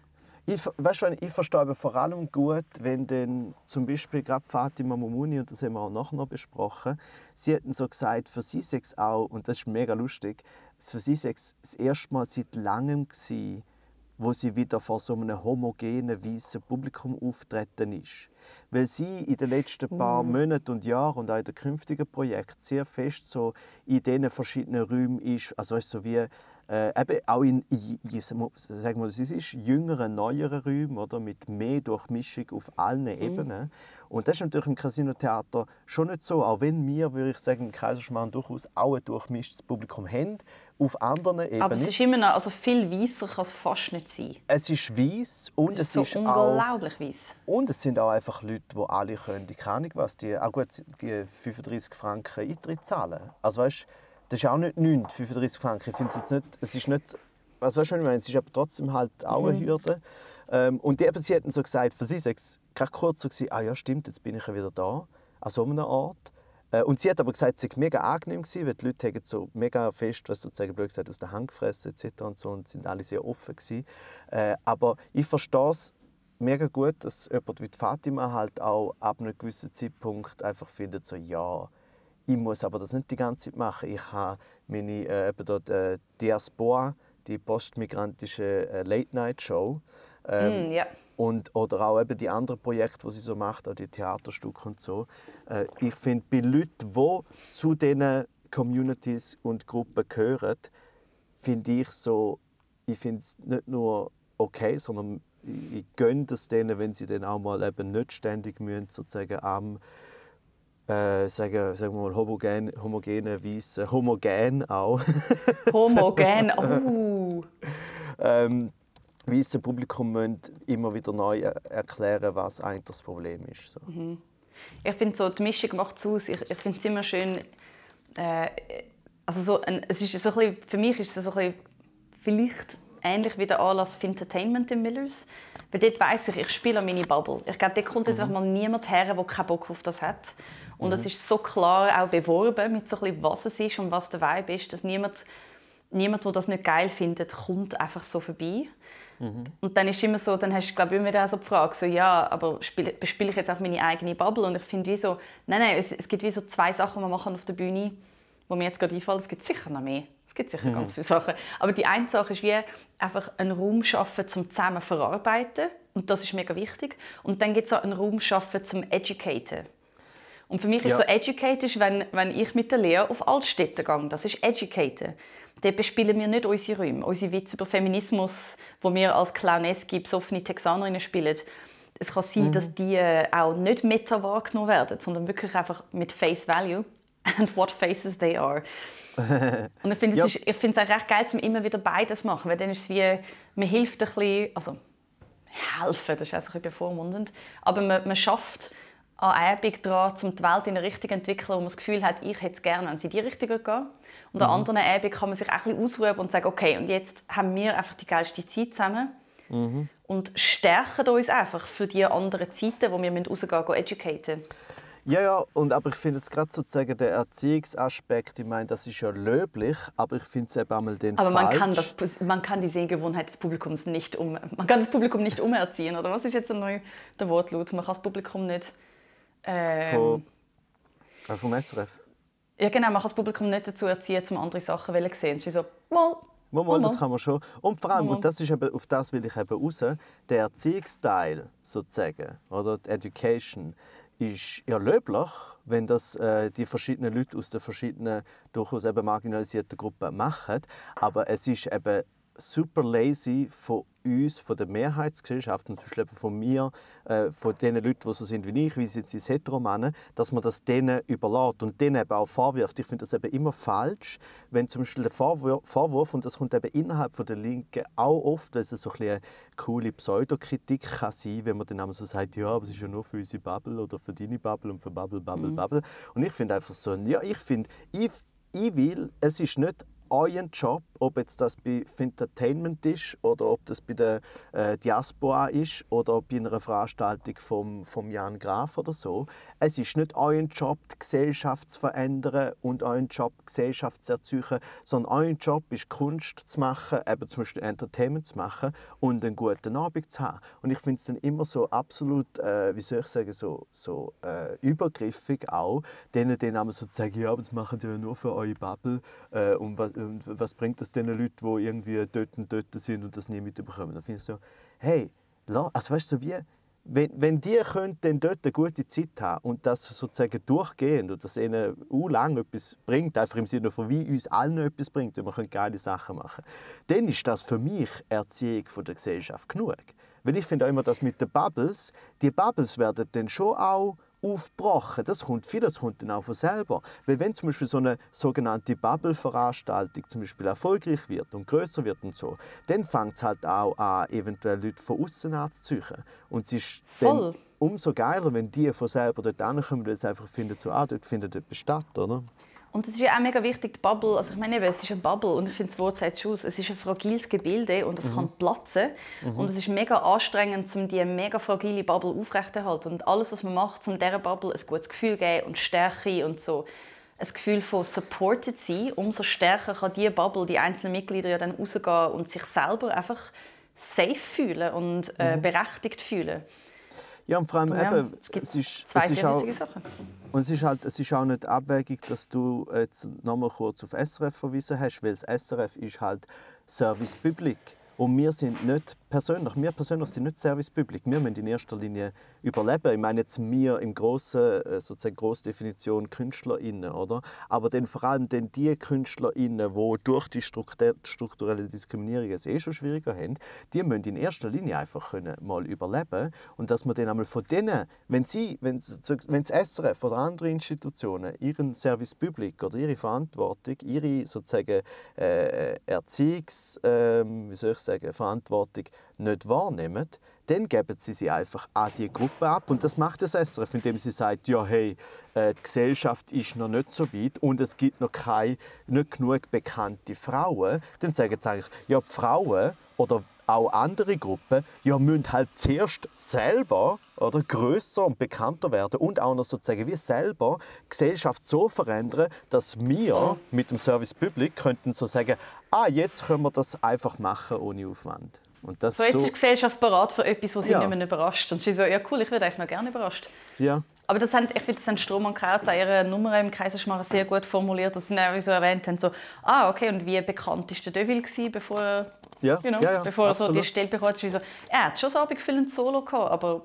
Ich, weißt du, ich verstehe aber vor allem gut, wenn dann zum Beispiel gerade Fatima Momuni, und das haben wir auch nachher noch besprochen, sie hatten so gesagt, für sie sei es auch, und das ist mega lustig, für sie sei es das erste Mal seit langem gewesen, wo sie wieder vor so einem homogenen, weißen Publikum auftreten ist weil sie in den letzten paar mhm. Monaten und Jahren und auch in den künftigen Projekten sehr fest so in diesen verschiedenen Räumen ist, also so wie äh, eben auch in, in, sagen wir, es ist jüngeren, neueren Räumen oder mit mehr Durchmischung auf allen mhm. Ebenen. Und das ist natürlich im Casino-Theater schon nicht so, auch wenn wir, würde ich sagen, im Kaiserschmarrn durchaus auch ein durchmischtes Publikum haben auf anderen Ebenen. Aber es ist immer noch, also viel weißer kann es fast nicht sein. Es ist weiß und es ist, so ist unglaublich weiß. Und es sind auch einfach Leute, die alle können, die keine was, die auch gut die 35 Franken Eintritt zahlen. Also weißt, das ist auch nicht 9, 35 Franken. Ich finde es jetzt nicht, es ist nicht, also weißt du, was ich meine? Es ist aber trotzdem halt auch eine mhm. Hürde. Ähm, und die, eben, sie hatten so gesagt, für sie war es gerade kurz so, gewesen, ah ja stimmt, jetzt bin ich ja wieder da, an so einem Ort. Äh, und sie hat aber gesagt, es sei mega angenehm gewesen, weil die Leute haben so mega fest, was sozusagen blöd gesagt, aus der Hand gefressen etc. und so und sind alle sehr offen gewesen. Äh, aber ich verstehe es mega gut, dass jemand wie Fatima halt auch ab einem gewissen Zeitpunkt einfach findet, so ja, ich muss aber das nicht die ganze Zeit machen. Ich habe meine äh, eben dort, äh, Diaspora, die postmigrantische äh, Late-Night-Show. Ähm, Mm, ja. Und, oder auch eben die anderen Projekte, die sie so macht, auch die Theaterstücke und so. Äh, ich finde, bei Leuten, die zu diesen Communities und Gruppen gehören, finde ich so, ich finde es nicht nur okay, sondern ich, ich gönne es denen, wenn sie dann auch mal eben nicht ständig müssen, sozusagen am äh, sagen, sagen wir mal homogen, homogene Weise, homogen auch, [LAUGHS] Homogen. Oh. [LAUGHS] ähm, weiße Publikum müssen immer wieder neu er- erklären, was eigentlich das Problem ist. So. Ich finde so, die Mischung macht es aus. Ich, ich finde es immer schön. Äh, also so ein, es ist so ein bisschen, für mich ist es so ein bisschen, vielleicht ähnlich wie der Anlass für Entertainment in Millers. Weil dort weiss ich, ich spiele an meine Bubble. Ich glaube, dort kommt jetzt einfach mal niemand her, der keinen Bock auf das hat. Und es ist so klar auch beworben, mit so ein bisschen, was es ist und was der Vibe ist, dass niemand, niemand, der das nicht geil findet, kommt einfach so vorbei. Und dann ist immer so, dann hast du glaube ich, immer wieder so die Frage, so, ja, aber spiele, bespiele ich jetzt auch meine eigene Bubble? Und ich finde wie so, nein, nein, es, es gibt wie so zwei Sachen, die wir machen auf der Bühne, wo mir jetzt gerade einfallen. Es gibt sicher noch mehr. Es gibt sicher ganz viele Sachen. Aber die eine Sache ist wie einfach einen Raum schaffen zum zusammen verarbeiten. Und das ist mega wichtig. Und dann gibt es auch einen Raum schaffen zum Educaten. Und für mich ist Ja. so Educated, wenn, wenn ich mit der Lea auf Altstädte gehe. Das ist Educated. Dort bespielen wir nicht unsere Räume. Unsere Witze über Feminismus, wo wir als Clowneski besoffene Texanerinnen spielen. Es kann sein, dass die äh, auch nicht meta wahrgenommen werden, sondern wirklich einfach mit Face Value [LAUGHS] and what faces they are. [LAUGHS] Und ich finde Ja. es ist- ich finde es eigentlich recht geil, um immer wieder beides zu machen, weil dann ist es wie, man hilft ein bisschen, also helfen, das ist auch ein bisschen bevormundend, aber man, man schafft an Abend daran, um die Welt in eine Richtung zu entwickeln, wo man das Gefühl hat, ich hätte es gerne, wenn sie in die Richtung gehen. Und an anderen Abend kann man sich auch ein bisschen ausruhen und sagen, okay, und jetzt haben wir einfach die geilste Zeit zusammen und stärken uns einfach für die anderen Zeiten, wo wir rausgehen müssen, educaten. Ja, ja, und, aber ich finde jetzt gerade sozusagen der Erziehungsaspekt, ich meine, das ist ja löblich, aber ich finde es eben einmal den Aber man falsch. kann, das, man kann die Sehgewohnheit des Publikums nicht um, man kann das Publikum nicht umerziehen, oder was ist jetzt der neue der Wortlaut? Man kann das Publikum nicht ähm, Von, äh, vom SRF. Ja, genau, man kann das Publikum nicht dazu erziehen, um andere Sachen zu sehen. Es ist wie so, mal, Mal, mal, das kann man schon. Und vor allem, und das ist eben, auf das will ich eben raus, der Erziehungsteil sozusagen, oder die Education, ist ja löblich, wenn das äh, die verschiedenen Leute aus den verschiedenen, durchaus eben marginalisierten Gruppen machen. Aber es ist eben super lazy von uns, von der Mehrheitsgesellschaft, und zum Beispiel von mir, äh, von den Leuten, die so sind wie ich, wie sie jetzt ins dass man das denen überlässt und denen eben auch vorwirft. Ich finde das eben immer falsch, wenn zum Beispiel der Vorwurf, Vorwurf und das kommt eben innerhalb von der Linken auch oft, weil es so ein bisschen eine coole Pseudokritik kann sein, wenn man dann einmal so sagt, ja, aber es ist ja nur für unsere Bubble oder für deine Bubble und für Bubble, Bubble, Bubble. Und ich finde einfach so, ja, ich finde, ich, ich will, es ist nicht euer Job, ob jetzt das bei Entertainment ist oder ob das bei der äh, Diaspora ist oder bei einer Veranstaltung vom, vom Jan Graf oder so. Es ist nicht euer Job, die Gesellschaft zu verändern und euer Job, die Gesellschaft zu erzeugen, sondern euer Job ist, Kunst zu machen, eben zum Beispiel Entertainment zu machen und einen guten Abend zu haben. Und ich finde es dann immer so absolut, äh, wie soll ich sagen, so, so äh, übergriffig auch, denen dann einmal so zu sagen, ja, aber das machen die ja nur für eure Bubble äh, und, was, und was bringt das den Leuten, die irgendwie dort und dort sind und das nie mitbekommen. Dann finde ich so, hey, also weißt du, so wie, wenn, wenn die können dann dort eine gute Zeit haben und das sozusagen durchgehend und das ihnen u lang etwas bringt, einfach im Sinne von wie uns allen etwas bringt, wenn wir können geile Sachen machen dann ist das für mich Erziehung von der Gesellschaft genug. Weil ich finde auch immer, dass mit den Bubbles, die Bubbles werden dann schon auch aufgebrochen. Das kommt, vieles kommt dann auch von selber. Weil wenn zum Beispiel so eine sogenannte Bubble-Veranstaltung zum Beispiel erfolgreich wird und größer wird und so, dann fängt es halt auch an, eventuell Leute von außen anzuziehen. Und es ist Voll. dann umso geiler, wenn die von selber dort ankommen, weil sie einfach finden, so, ah, dort findet etwas statt, oder? Und es ist ja auch mega wichtig, die Bubble, also ich meine eben, es ist eine Bubble und ich finde das Wort sagt schon aus, es ist ein fragiles Gebilde und es kann platzen. Und es ist mega anstrengend, um diese mega fragile Bubble aufrechterhalten und alles, was man macht, um dieser Bubble ein gutes Gefühl zu geben und Stärke und so ein Gefühl von supported sein, umso stärker kann diese Bubble, die einzelnen Mitglieder ja dann rausgehen und sich selber einfach safe fühlen und äh, berechtigt fühlen. Ja, und vor allem Ja, eben, es gibt es ist, zwei es ist auch, wichtige Sachen. Und es ist halt, es ist auch nicht abwegig, dass du jetzt nochmal kurz auf SRF verwiesen hast, weil das SRF ist halt Service Public. Und wir sind nicht persönlich, wir persönlich sind nicht Service Public. Wir müssen in erster Linie überleben. Ich meine jetzt wir im grossen, äh, sozusagen Grossdefinition KünstlerInnen, oder? Aber dann vor allem dann die KünstlerInnen, die durch die strukturelle Diskriminierung es eh schon schwieriger haben, die müssen in erster Linie einfach können mal überleben und dass man dann einmal von denen, wenn sie, wenn, wenn das SRF oder andere Institutionen ihren Service Public oder ihre Verantwortung, ihre sozusagen äh, Erziehungs, äh, wie soll ich sagen, Verantwortung nicht wahrnehmen, dann geben sie sie einfach an die Gruppe ab. Und das macht das SRF, indem sie sagt, ja hey, äh, die Gesellschaft ist noch nicht so weit und es gibt noch keine, nicht genug bekannte Frauen. Dann sagen sie eigentlich, ja die Frauen oder auch andere Gruppen ja, müssen halt zuerst selber oder größer und bekannter werden und auch noch sozusagen wie selber die Gesellschaft so verändern, dass wir mit dem Service Public könnten so sagen, ah, jetzt können wir das einfach machen ohne Aufwand. Und das so jetzt so... ist die Gesellschaft bereit für etwas, was sie ja. nicht mehr überrascht. Und sie so, ja cool, ich würde eigentlich noch gerne überrascht. Ja. Aber das haben, ich finde, das haben Strom und Krautz ihre Nummer im Kaiserschmarrn sehr gut formuliert, dass sie dann so erwähnt haben, so, ah, okay, und wie bekannt war der Deville, bevor er, ja. you know, ja, ja, bevor er so die Stelle bekommen hat? So, er hat schon so ein Solo gehabt, aber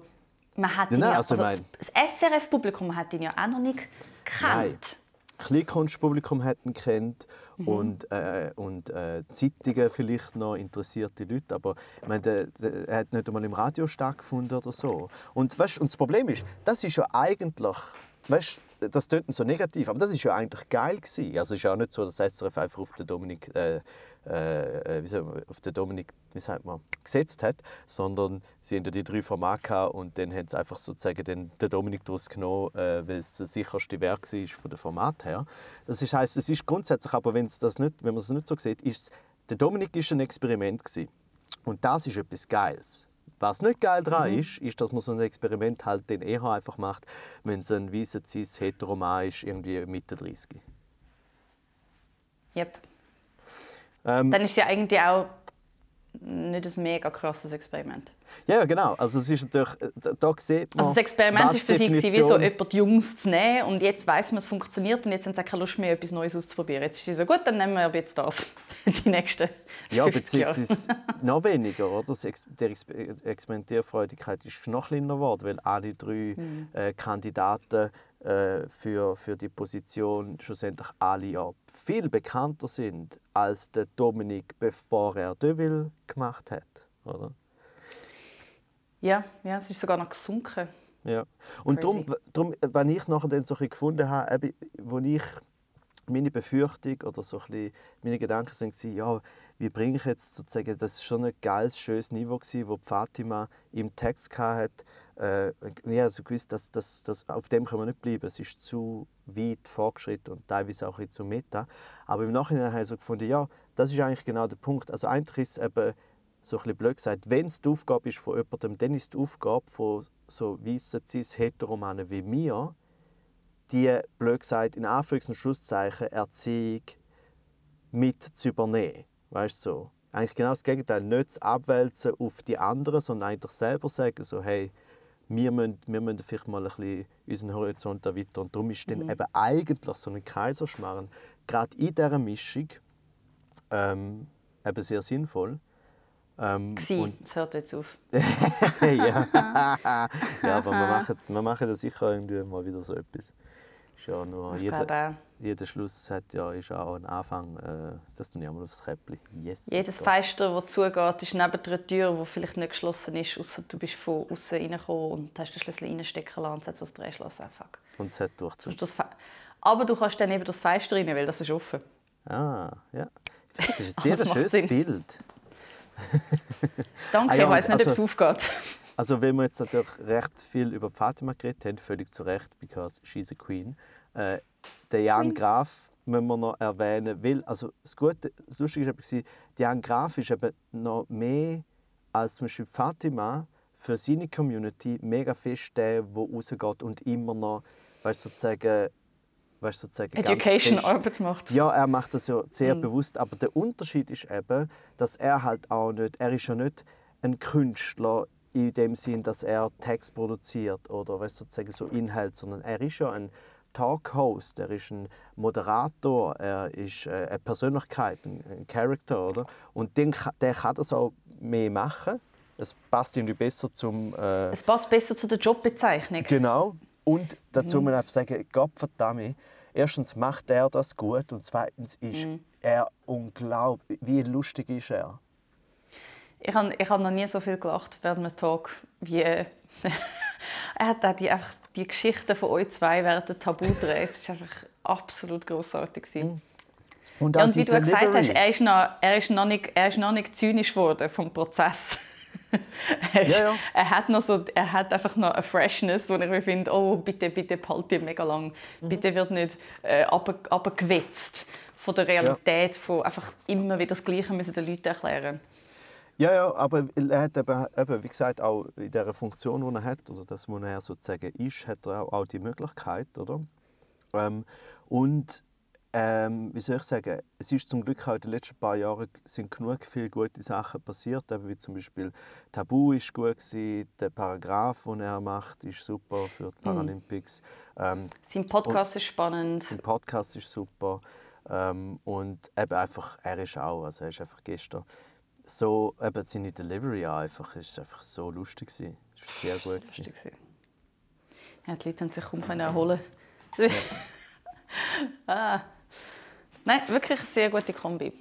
man hat ihn ja, also, also das SRF-Publikum hat ihn ja auch noch nicht gekannt. Kleinkunstpublikum hat ihn kennt mhm. und, äh, und äh, Zeitungen vielleicht noch interessierte Leute, aber ich meine, der, der, er hat nicht einmal im Radio stattgefunden oder so. Und, weißt, und das Problem ist, das ist ja eigentlich, weißt, das klingt so negativ, aber das ist ja eigentlich geil gewesen. Also es ist ja auch nicht so, dass SRF einfach auf den Dominik äh, äh, äh, wie man, auf den Dominik wie sagt man, gesetzt hat, sondern sie haben die drei Formate und dann haben sie einfach sozusagen den, den Dominik daraus genommen, äh, weil es das sicherste Werk war von dem Format her. Das ist, heisst, es ist grundsätzlich, aber wenn, das nicht, wenn man es nicht so sieht, ist der Dominik ist ein Experiment gewesen. und das ist etwas Geiles. Was nicht geil daran mhm. ist, ist, dass man so ein Experiment halt den eher einfach macht, wenn es ein weißer cis heteroman ist, irgendwie Mitte 30. Yep. Ähm, Dann ist es ja eigentlich auch nicht ein mega krasses Experiment. Ja, genau. Also es ist natürlich, da, da sieht man, Also das Experiment ist für sie wie so jemand Jungs zu nehmen und jetzt weiß man, es funktioniert und jetzt haben sie keine Lust mehr, etwas Neues auszuprobieren. Jetzt ist sie so, gut, dann nehmen wir aber jetzt das, [LAUGHS] die nächsten Ja, beziehungsweise [LAUGHS] noch weniger, oder? Das Ex der Ex Experimentierfreudigkeit ist noch kleiner geworden, weil alle drei mhm. äh, Kandidaten äh, für, für die Position schlussendlich alle ja viel bekannter sind als der Dominik, bevor er Deville gemacht hat, oder? Ja, ja, es ist sogar noch gesunken. Ja. Und darum, darum, wenn ich nachher dann so ein gefunden habe, wo ich meine Befürchtung oder so ein meine Gedanken waren, ja, wie bringe ich jetzt sozusagen, das ist schon ein geiles, schönes Niveau gewesen, wo Fatima im Text hatte, äh, ja, also gewusst, dass, dass, dass auf dem können wir nicht bleiben. Es ist zu weit fortgeschritten und teilweise auch zu meta. Aber im Nachhinein habe ich so gefunden, ja, das ist eigentlich genau der Punkt. Also eigentlich ist es eben so ein blöd gesagt, wenn es die Aufgabe ist von jemandem, dann ist die Aufgabe von so weißen cis heteromanen wie mir, die, blöd gesagt, in Anführungs- und Schlusszeichen Erziehung mit zu übernehmen. Weißt du so? Eigentlich genau das Gegenteil. Nicht zu abwälzen auf die anderen, sondern eigentlich selber sagen, so, hey, wir müssen, wir müssen vielleicht mal ein bisschen unseren Horizont erweitern. Und darum ist mhm. dann eben eigentlich so ein Kaiserschmarrn gerade in dieser Mischung ähm, eben sehr sinnvoll. Ähm, und es hört jetzt auf. [LAUGHS] ja. [LAUGHS] ja, aber wir [LAUGHS] machen, wir machen da sicher irgendwie mal wieder so etwas. Ist ja nur jeder, jeder Schluss hat ja, ist auch ein Anfang. Äh, das tue ich einmal aufs Käppli. Yes, Jedes so. Fenster, das zugeht, ist neben der Tür, die vielleicht nicht geschlossen ist, außer du bist von außen reingekommen und hast den Schlüssel reinstecken lassen und setzt das Drehschloss einfach. Und es hat Durchzug. Aber du kannst dann eben das Fenster rein, weil das ist offen. Ah, ja. Das ist ein sehr [LAUGHS] schönes Bild. Danke, [LAUGHS] ah, ich weiß nicht, also, ob es aufgeht. Also, wenn wir jetzt natürlich recht viel über Fatima geredet haben, völlig zu Recht, because she's a queen. Äh, der Jan Graf müssen wir noch erwähnen, weil, also das Gute, das Lustige war, Jan Graf ist eben noch mehr als zum Beispiel Fatima für seine Community mega fest der, der rausgeht und immer noch, weißt, sozusagen, weißt, sozusagen Education-Arbeit macht. Ja, er macht das ja sehr mhm. bewusst, aber der Unterschied ist eben, dass er halt auch nicht, er ist ja nicht ein Künstler in dem Sinn, dass er Text produziert oder weißt, sozusagen so Inhalt, sondern er ist ja ein Talk-Host, er ist ein Moderator, er ist äh, eine Persönlichkeit, ein, Character, oder? Und den, der kann das auch mehr machen. Es passt irgendwie besser zum... Äh, es passt besser zu der Jobbezeichnung. Genau. Und dazu muss man einfach sagen, Gott verdammt, erstens macht er das gut und zweitens ist mhm. er unglaublich, wie lustig ist er. Ich habe ich hab noch nie so viel gelacht während einem Talk wie [LAUGHS] er hat auch die, einfach die Geschichten von euch zwei während der Tabu-Dreh. Es war einfach absolut großartig. Mhm. Und, ja, und wie du Delivery. gesagt hast, er ist, noch, er, ist noch nicht, er ist noch nicht zynisch geworden vom Prozess. [LAUGHS] er, ist, ja, ja. er, hat noch so, er hat einfach noch eine Freshness, wo ich finde, oh, bitte, bitte behalte mega lang. Mhm. Bitte wird nicht äh, abgewetzt von der Realität, von einfach immer wieder das Gleiche müssen den Leuten erklären ja, ja, aber er hat eben, eben, wie gesagt, auch in der Funktion, die er hat, oder das, was er sozusagen ist, hat er auch, auch die Möglichkeit, oder? Ähm, und ähm, wie soll ich sagen, es ist zum Glück auch in den letzten paar Jahren sind genug viele gute Sachen passiert, eben wie zum Beispiel Tabu ist gut gewesen, der Paragraph, den er macht, ist super für die mhm. Paralympics. Ähm, sein Podcast ist spannend. Sein Podcast ist super ähm, und eben einfach, er ist auch, also er ist einfach gestern so, eben seine Delivery einfach, ist einfach so lustig gewesen. Ist sehr gut gewesen. Ja, die Leute haben sich kaum erholen. Ja. [LAUGHS] ah. Nein, wirklich eine sehr gute Kombi.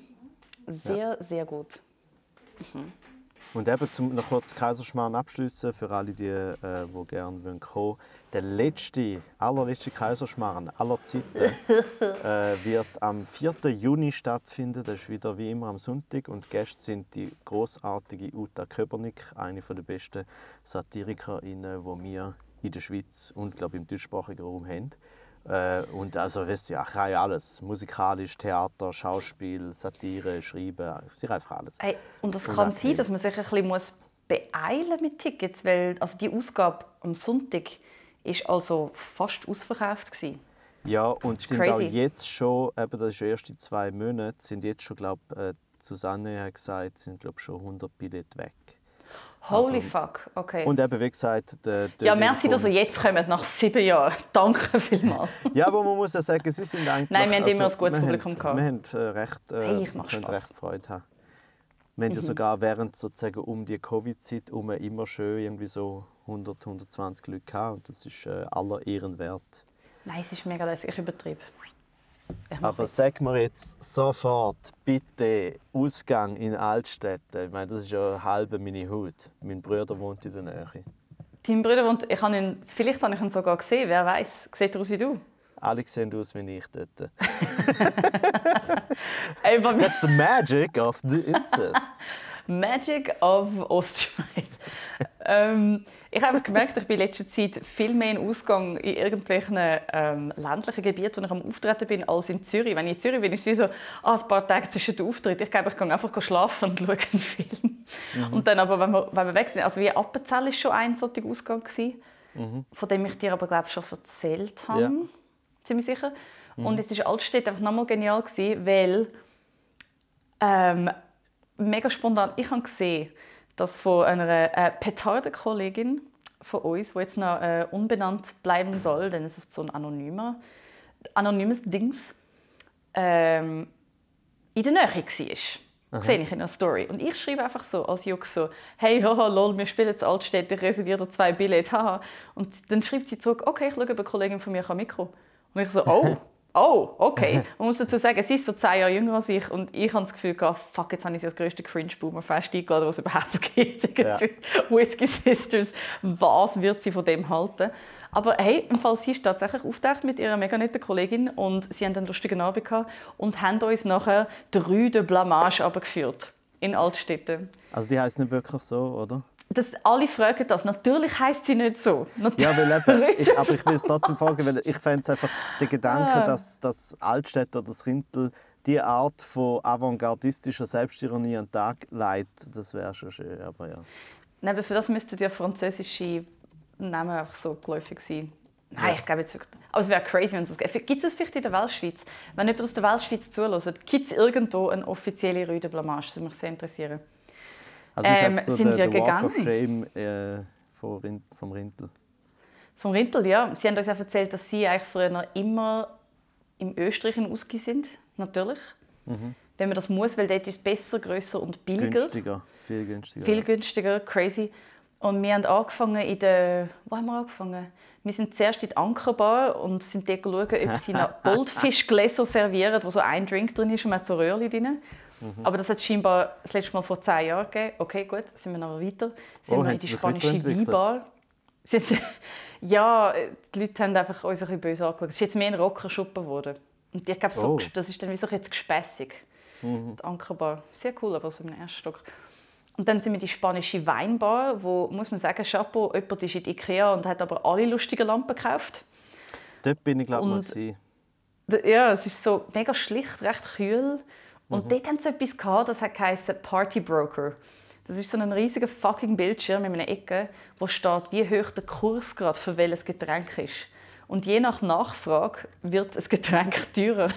Sehr, ja. sehr gut. Mhm. Und eben, zum noch kurz Kaiserschmarrn abschließen für alle, die, äh, die gerne kommen wollen. Der letzte, allerletzte Kaiserschmarrn aller Zeiten [LAUGHS] äh, wird am 4. Juni stattfinden. Das ist wieder wie immer am Sonntag. Und Gäste sind die großartige Uta Köbernick, eine der besten Satirikerinnen, die wir in der Schweiz und glaube im deutschsprachigen Raum haben. Äh, und also, weißt du, ja, ich kann ja alles. Musikalisch, Theater, Schauspiel, Satire, Schreiben, sie einfach alles. Hey, und es kann sein, dass man sich ein bisschen muss beeilen mit Tickets, weil also die Ausgabe am Sonntag ist also fast ausverkauft gewesen. Ja, und sind crazy. auch jetzt schon, eben das ist erst in zwei Monaten, sind jetzt schon, glaube äh, Susanne hat gesagt, sind glaube schon 100 Billette weg. Holy also, fuck, okay. Und eben, wie gesagt, der, der Ja, merci, dass ihr jetzt kommt, nach sieben Jahren. [LAUGHS] Danke vielmals. [LAUGHS] ja, aber man muss ja sagen, sie sind eigentlich... Nein, wir haben also, immer ein gutes Publikum gehabt. Wir haben äh, recht, äh, hey, recht Freude haben. Wir haben ja mhm. sogar während sozusagen um die Covid-Zeit immer schön irgendwie so 100, 120 Leute gehabt. Und das ist äh, aller Ehren wert. Nein, es ist mega lässig. Ich übertreibe. Aber sag mir jetzt sofort, bitte, Ausgang in Altstädte. Ich meine, das ist ja halbe meine Haut. Mein Bruder wohnt in der Nähe. Dein Bruder wohnt, ich habe ihn, vielleicht habe ich ihn sogar gesehen, wer weiß. Sieht er aus wie du? Alle sehen aus wie ich dort. [LAUGHS] [LAUGHS] That's the magic of the incest. [LAUGHS] Magic of Ostschweiz. ähm, ich habe gemerkt, ich bin in letzter Zeit viel mehr in Ausgang in irgendwelchen ähm, ländlichen Gebieten, wo ich am Auftreten bin, als in Zürich. Wenn ich in Zürich bin, ist es wie so ah, ein paar Tage zwischen den Auftritten. Ich glaube, ich gehe einfach schlafen und [LAUGHS] schaue einen Film. Mhm. Und dann aber, wenn wir, wenn wir weg sind, also wie Appenzell war schon ein solcher Ausgang, mhm. von dem ich dir aber glaube schon erzählt habe. Ja. Ziemlich sicher. Mhm. Und es war Altstädt einfach nochmal genial, gewesen, weil ähm, mega spontan, ich habe gesehen, dass von einer äh, Petardenkollegin von uns, die jetzt noch äh, unbenannt bleiben soll, denn es ist so ein anonymer, anonymes Dings, ähm, in der Nähe war. Aha. sehe ich in einer Story. Und ich schreibe einfach so als Jux so, hey, haha, lol, wir spielen jetzt Altstädte, ich reserviere zwei Billette, haha. Und dann schreibt sie zurück, okay, ich schaue, ob eine Kollegin von mir kann Mikro. Und ich so, oh, Oh, okay. Man muss dazu sagen, sie ist so zehn Jahre jünger als ich und ich habe das Gefühl, gehabt, fuck, jetzt habe ich sie als größte Cringe-Boomer-Fest eingeladen, was es überhaupt gibt. Ja. Whiskey Sisters, was wird sie von dem halten? Aber hey, im Fall sie ist tatsächlich auftaucht mit ihrer mega netten Kollegin und sie haben einen lustigen Abend gehabt und haben uns nachher Rue de Blamage abgeführt in Altstädten. Also die heißt nicht wirklich so, oder? Dass alle fragen das. Natürlich heißt sie nicht so. Natürlich. Ja, [LAUGHS] weil eben, ich, aber ich will es trotzdem fragen, weil ich fände es einfach der Gedanke, ah. dass das Altstädter, das Rintel, die Art von avantgardistischer Selbstironie an den Tag legt, das wäre schon schön, aber ja. Nein, aber für das müssten ja französische Namen einfach so geläufig sein. Nein, ja. ich glaube jetzt wirklich. Aber es wäre crazy, wenn es das gibt. Gibt es vielleicht in der Weltschweiz? Wenn jemand aus der Weltschweiz zuhört, gibt es irgendwo eine offizielle Rue de Blamage? Das würde mich sehr interessieren. Also ähm, so sind der, wir gegangen. Walk of Shame äh, vom Rintel. Vom Rintel, ja. Sie haben uns auch erzählt, dass sie eigentlich früher immer im Österreich in Ausgi sind, natürlich. Mhm. Wenn man das muss, weil dort ist es besser, grösser und billiger. Günstiger, viel günstiger. Viel günstiger, crazy. Und wir haben angefangen in der... Wo haben wir angefangen? Wir sind zuerst in die Ankerbar und sind dort schauen, ob sie noch [LAUGHS] Goldfischgläser servieren, wo so ein Drink drin ist und man hat so Röhrchen drin. Mhm. Aber das hat es scheinbar das letzte Mal vor zehn Jahren gegeben. Okay, gut, sind wir noch weiter. Sind Oh, wir in die spanische? Weinbar. [LAUGHS] Ja, die Leute haben einfach uns ein bisschen böse angeschaut. Es ist jetzt mehr ein Rockerschuppen geworden. Und ich glaube, so, Oh. das ist dann wie so jetzt gespässig. Mhm. Die Ankerbar. Sehr cool, aber so im ersten Stock. Und dann sind wir in die spanische Weinbar, wo, muss man sagen, Chapeau, jemand ist in die Ikea und hat aber alle lustigen Lampen gekauft. Dort bin ich glaube mal. Gewesen. D- Ja, es ist so mega schlicht, recht kühl. Und dort haben sie etwas gehabt, das hat geheißen Party Broker. Das ist so ein riesiger fucking Bildschirm in einer Ecke, wo steht, wie hoch der Kurs gerade für welches Getränk ist. Und je nach Nachfrage wird das Getränk [LAUGHS] teurer.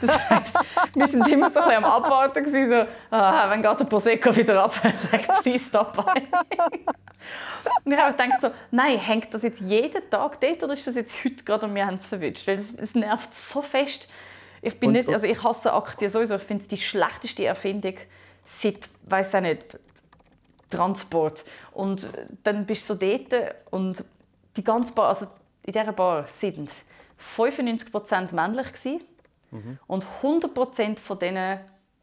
Das heisst, wir sind immer so ein bisschen am Abwarten gewesen, so, ah, wenn geht der Prosecco wieder ab, [LAUGHS] leg please dabei. Und ich habe gedacht so, nein, hängt das jetzt jeden Tag dort oder ist das jetzt heute gerade und wir haben es verwünscht? Weil es, es nervt so fest. Ich bin Und- nicht, also ich hasse Aktien sowieso. Ich finde es die schlechteste Erfindung seit, weiß auch nicht, Transport. Und dann bist du so dort und die ganze Bar, also in dieser Bar sind 95% männlich gewesen und 100% von denen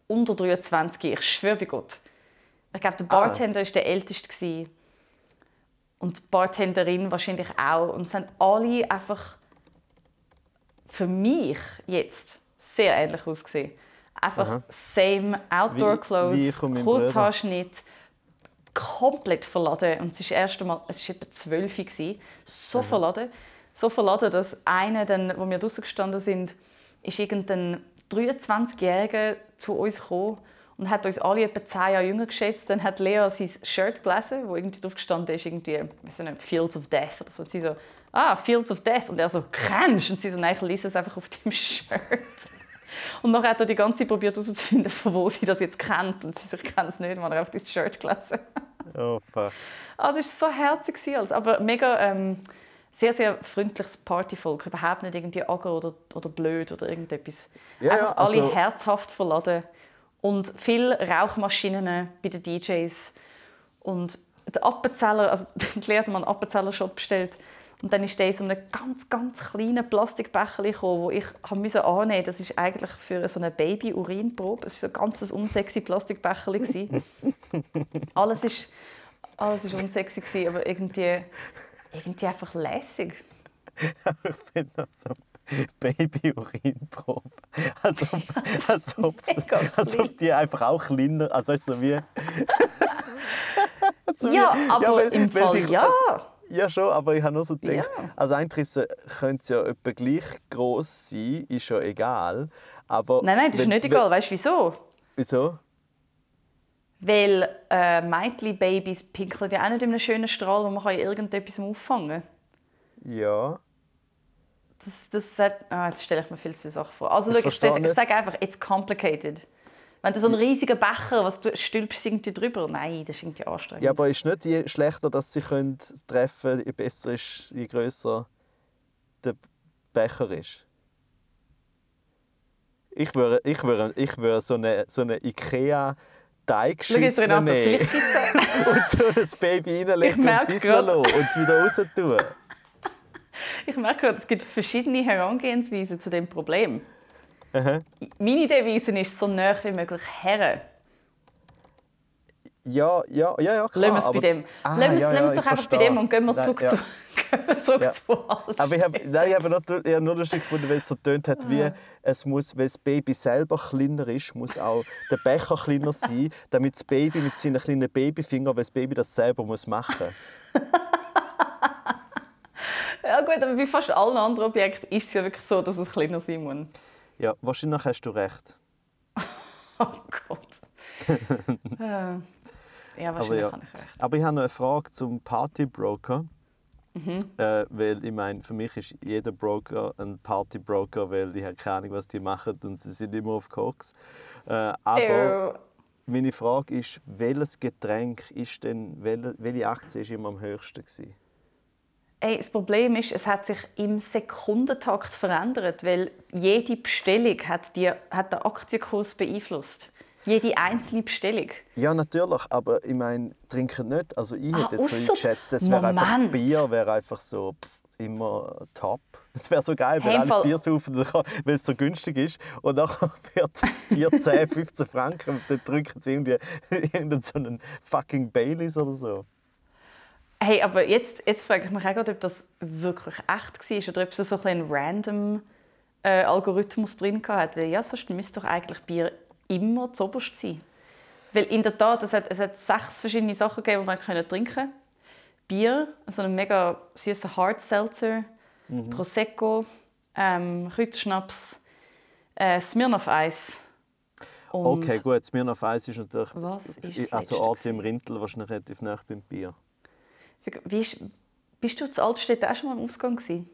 unter 23. Ich schwöre bei Gott. Ich glaube, der Ah. Bartender war der älteste gewesen. und die Bartenderin wahrscheinlich auch. Und es haben alle einfach für mich jetzt sehr ähnlich ausgesehen. Einfach Aha. same Outdoor Clothes. Kurzhaarschnitt, komplett verladen. Und es ist das erste Mal, es war etwa 12 Uhr, gewesen, so verladen. So verladen, dass einer, dann, wo wir draußen gestanden sind, ist irgendein 23-Jähriger zu uns gekommen und hat uns alle etwa 10 Jahre jünger geschätzt. Dann hat Lea sein Shirt gelesen, wo irgendwie drauf gestanden ist, irgendwie, ich nicht, Fields of Death oder so. Und sie so, ah, Fields of Death. Und er so, kennst Und sie so, nein, ich lese es einfach auf dem [LAUGHS] Shirt. Und nachher hat er die ganze Zeit probiert herauszufinden, von wo sie das jetzt kennt. Und sie kenne es nicht, man hat einfach das Shirt gelesen. Oh, fuck. Also es war so herzig, aber mega ähm, sehr, sehr freundliches Partyvolk. Überhaupt nicht irgendwie aggro oder, oder blöd oder irgendetwas. Ja, ja, also- alle herzhaft verladen. Und viele Rauchmaschinen bei den DJs. Und der Appenzeller, also [LAUGHS] die hat mal einen Appenzeller-Shot bestellt. Und dann ist der in so einem ganz, ganz kleinen Plastikbecher gekommen, wo ich müssen annehmen Das ist eigentlich für so eine Baby-Urinprobe. Es war so ein ganz unsexy Plastikbecher. [LAUGHS] alles ist, alles ist unsexy, gewesen, aber irgendwie, irgendwie einfach lässig. [LAUGHS] ich finde das so Baby-Urinprobe. Als ob, [LAUGHS] als, ob, als ob die einfach auch kleiner, also weißt du, so wie... so Ja, wie- aber weil- im Fall die- ja. [LAUGHS] Ja, schon, aber ich habe nur so gedacht, Ja. also eigentlich ist es- könnte es ja etwa gleich groß sein, ist ja egal. Aber Nein, nein, das ist wenn- nicht wenn- egal. Weißt du wieso? Wieso? Weil äh, Mädchen-Babys pinkeln ja auch nicht in einem schönen Strahl, wo man kann irgendetwas auffangen kann. Ja. Das, das hat, ah, jetzt stelle ich mir viel zu viele Sachen vor. Also Ich schau, ich, ich nicht. sage einfach, it's complicated. Wenn du so einen riesigen Becher, was du stülpst irgendwie drüber? Nein, das ist irgendwie anstrengend. Ja, aber ist nicht je schlechter, dass sie können treffen je besser ist, je grösser der Becher ist? Ich würde, ich würde, ich würde so eine, so eine ikea Teigschüssel nehmen [LAUGHS] und so ein Baby reinlegen und bisschen und es wieder raus tun. [LAUGHS] Ich merke gerade, es gibt verschiedene Herangehensweisen zu dem Problem. Aha. Meine Devise ist so nah wie möglich her. Ja, ja, ja, ja, klar. Lassen wir es bei aber- dem. Ah, Lassen wir ja, ja, es doch einfach bei dem und gehen wir Nein, zurück ja. zu, [LAUGHS] zurück Ja. zu Altstadt. Aber ich habe nein, ich habe nur, ich habe nur lustig gefunden, weil es so tönt hat, wie Ah. es muss, weil das Baby selber kleiner ist, muss auch der Becher kleiner sein, [LAUGHS] damit das Baby mit seinen kleinen Babyfingern, weil das Baby das selber muss machen. [LAUGHS] Ja gut, aber bei fast allen anderen Objekten ist es ja wirklich so, dass es kleiner sein muss. Ja, wahrscheinlich hast du recht. [LAUGHS] Oh Gott. [LAUGHS] Äh, ja, wahrscheinlich ja. habe ich recht. Aber ich habe noch eine Frage zum Partybroker. Mhm. Äh, weil ich meine, für mich ist jeder Broker ein Partybroker, weil ich habe keine Ahnung, was die machen und sie sind immer auf Koks. Äh, aber Ew. meine Frage ist, welches Getränk ist denn, welche, welche Aktie ist immer am höchsten gewesen? Ey, das Problem ist, es hat sich im Sekundentakt verändert, weil jede Bestellung hat, die, hat den Aktienkurs beeinflusst. Jede einzelne Bestellung. Ja, natürlich, aber ich meine, trinken nicht. Also ich Ah, hätte jetzt so eingeschätzt, das wäre einfach. Bier, wäre einfach so pff, immer top. Es wäre so geil, wenn Hey, alle Bier saufen, weil es so günstig ist. Und dann [LAUGHS] wird das Bier 10, 15 Franken und dann drücken sie irgendwie [LAUGHS] irgendeinen so einen fucking Baileys oder so. Hey, aber jetzt, jetzt frage ich mich auch gerade, ob das wirklich echt war oder ob es so ein random äh, Algorithmus drin hat. Weil ja, sonst müsste doch eigentlich Bier immer zuoberst sein. Weil in der Tat, es hat, es hat sechs verschiedene Sachen gegeben, die man können trinken konnte. Bier, so einen mega süßen Hard Seltzer, Prosecco, ähm, Kräuterschnaps, äh, Smirnoff Eis. Und Okay, gut, Smirnoff Eis ist natürlich... Was ist das Also Arti im Rintel wahrscheinlich relativ nah beim Bier. Wie ist, bist du zu Altstädt auch schon mal im Ausgang gewesen?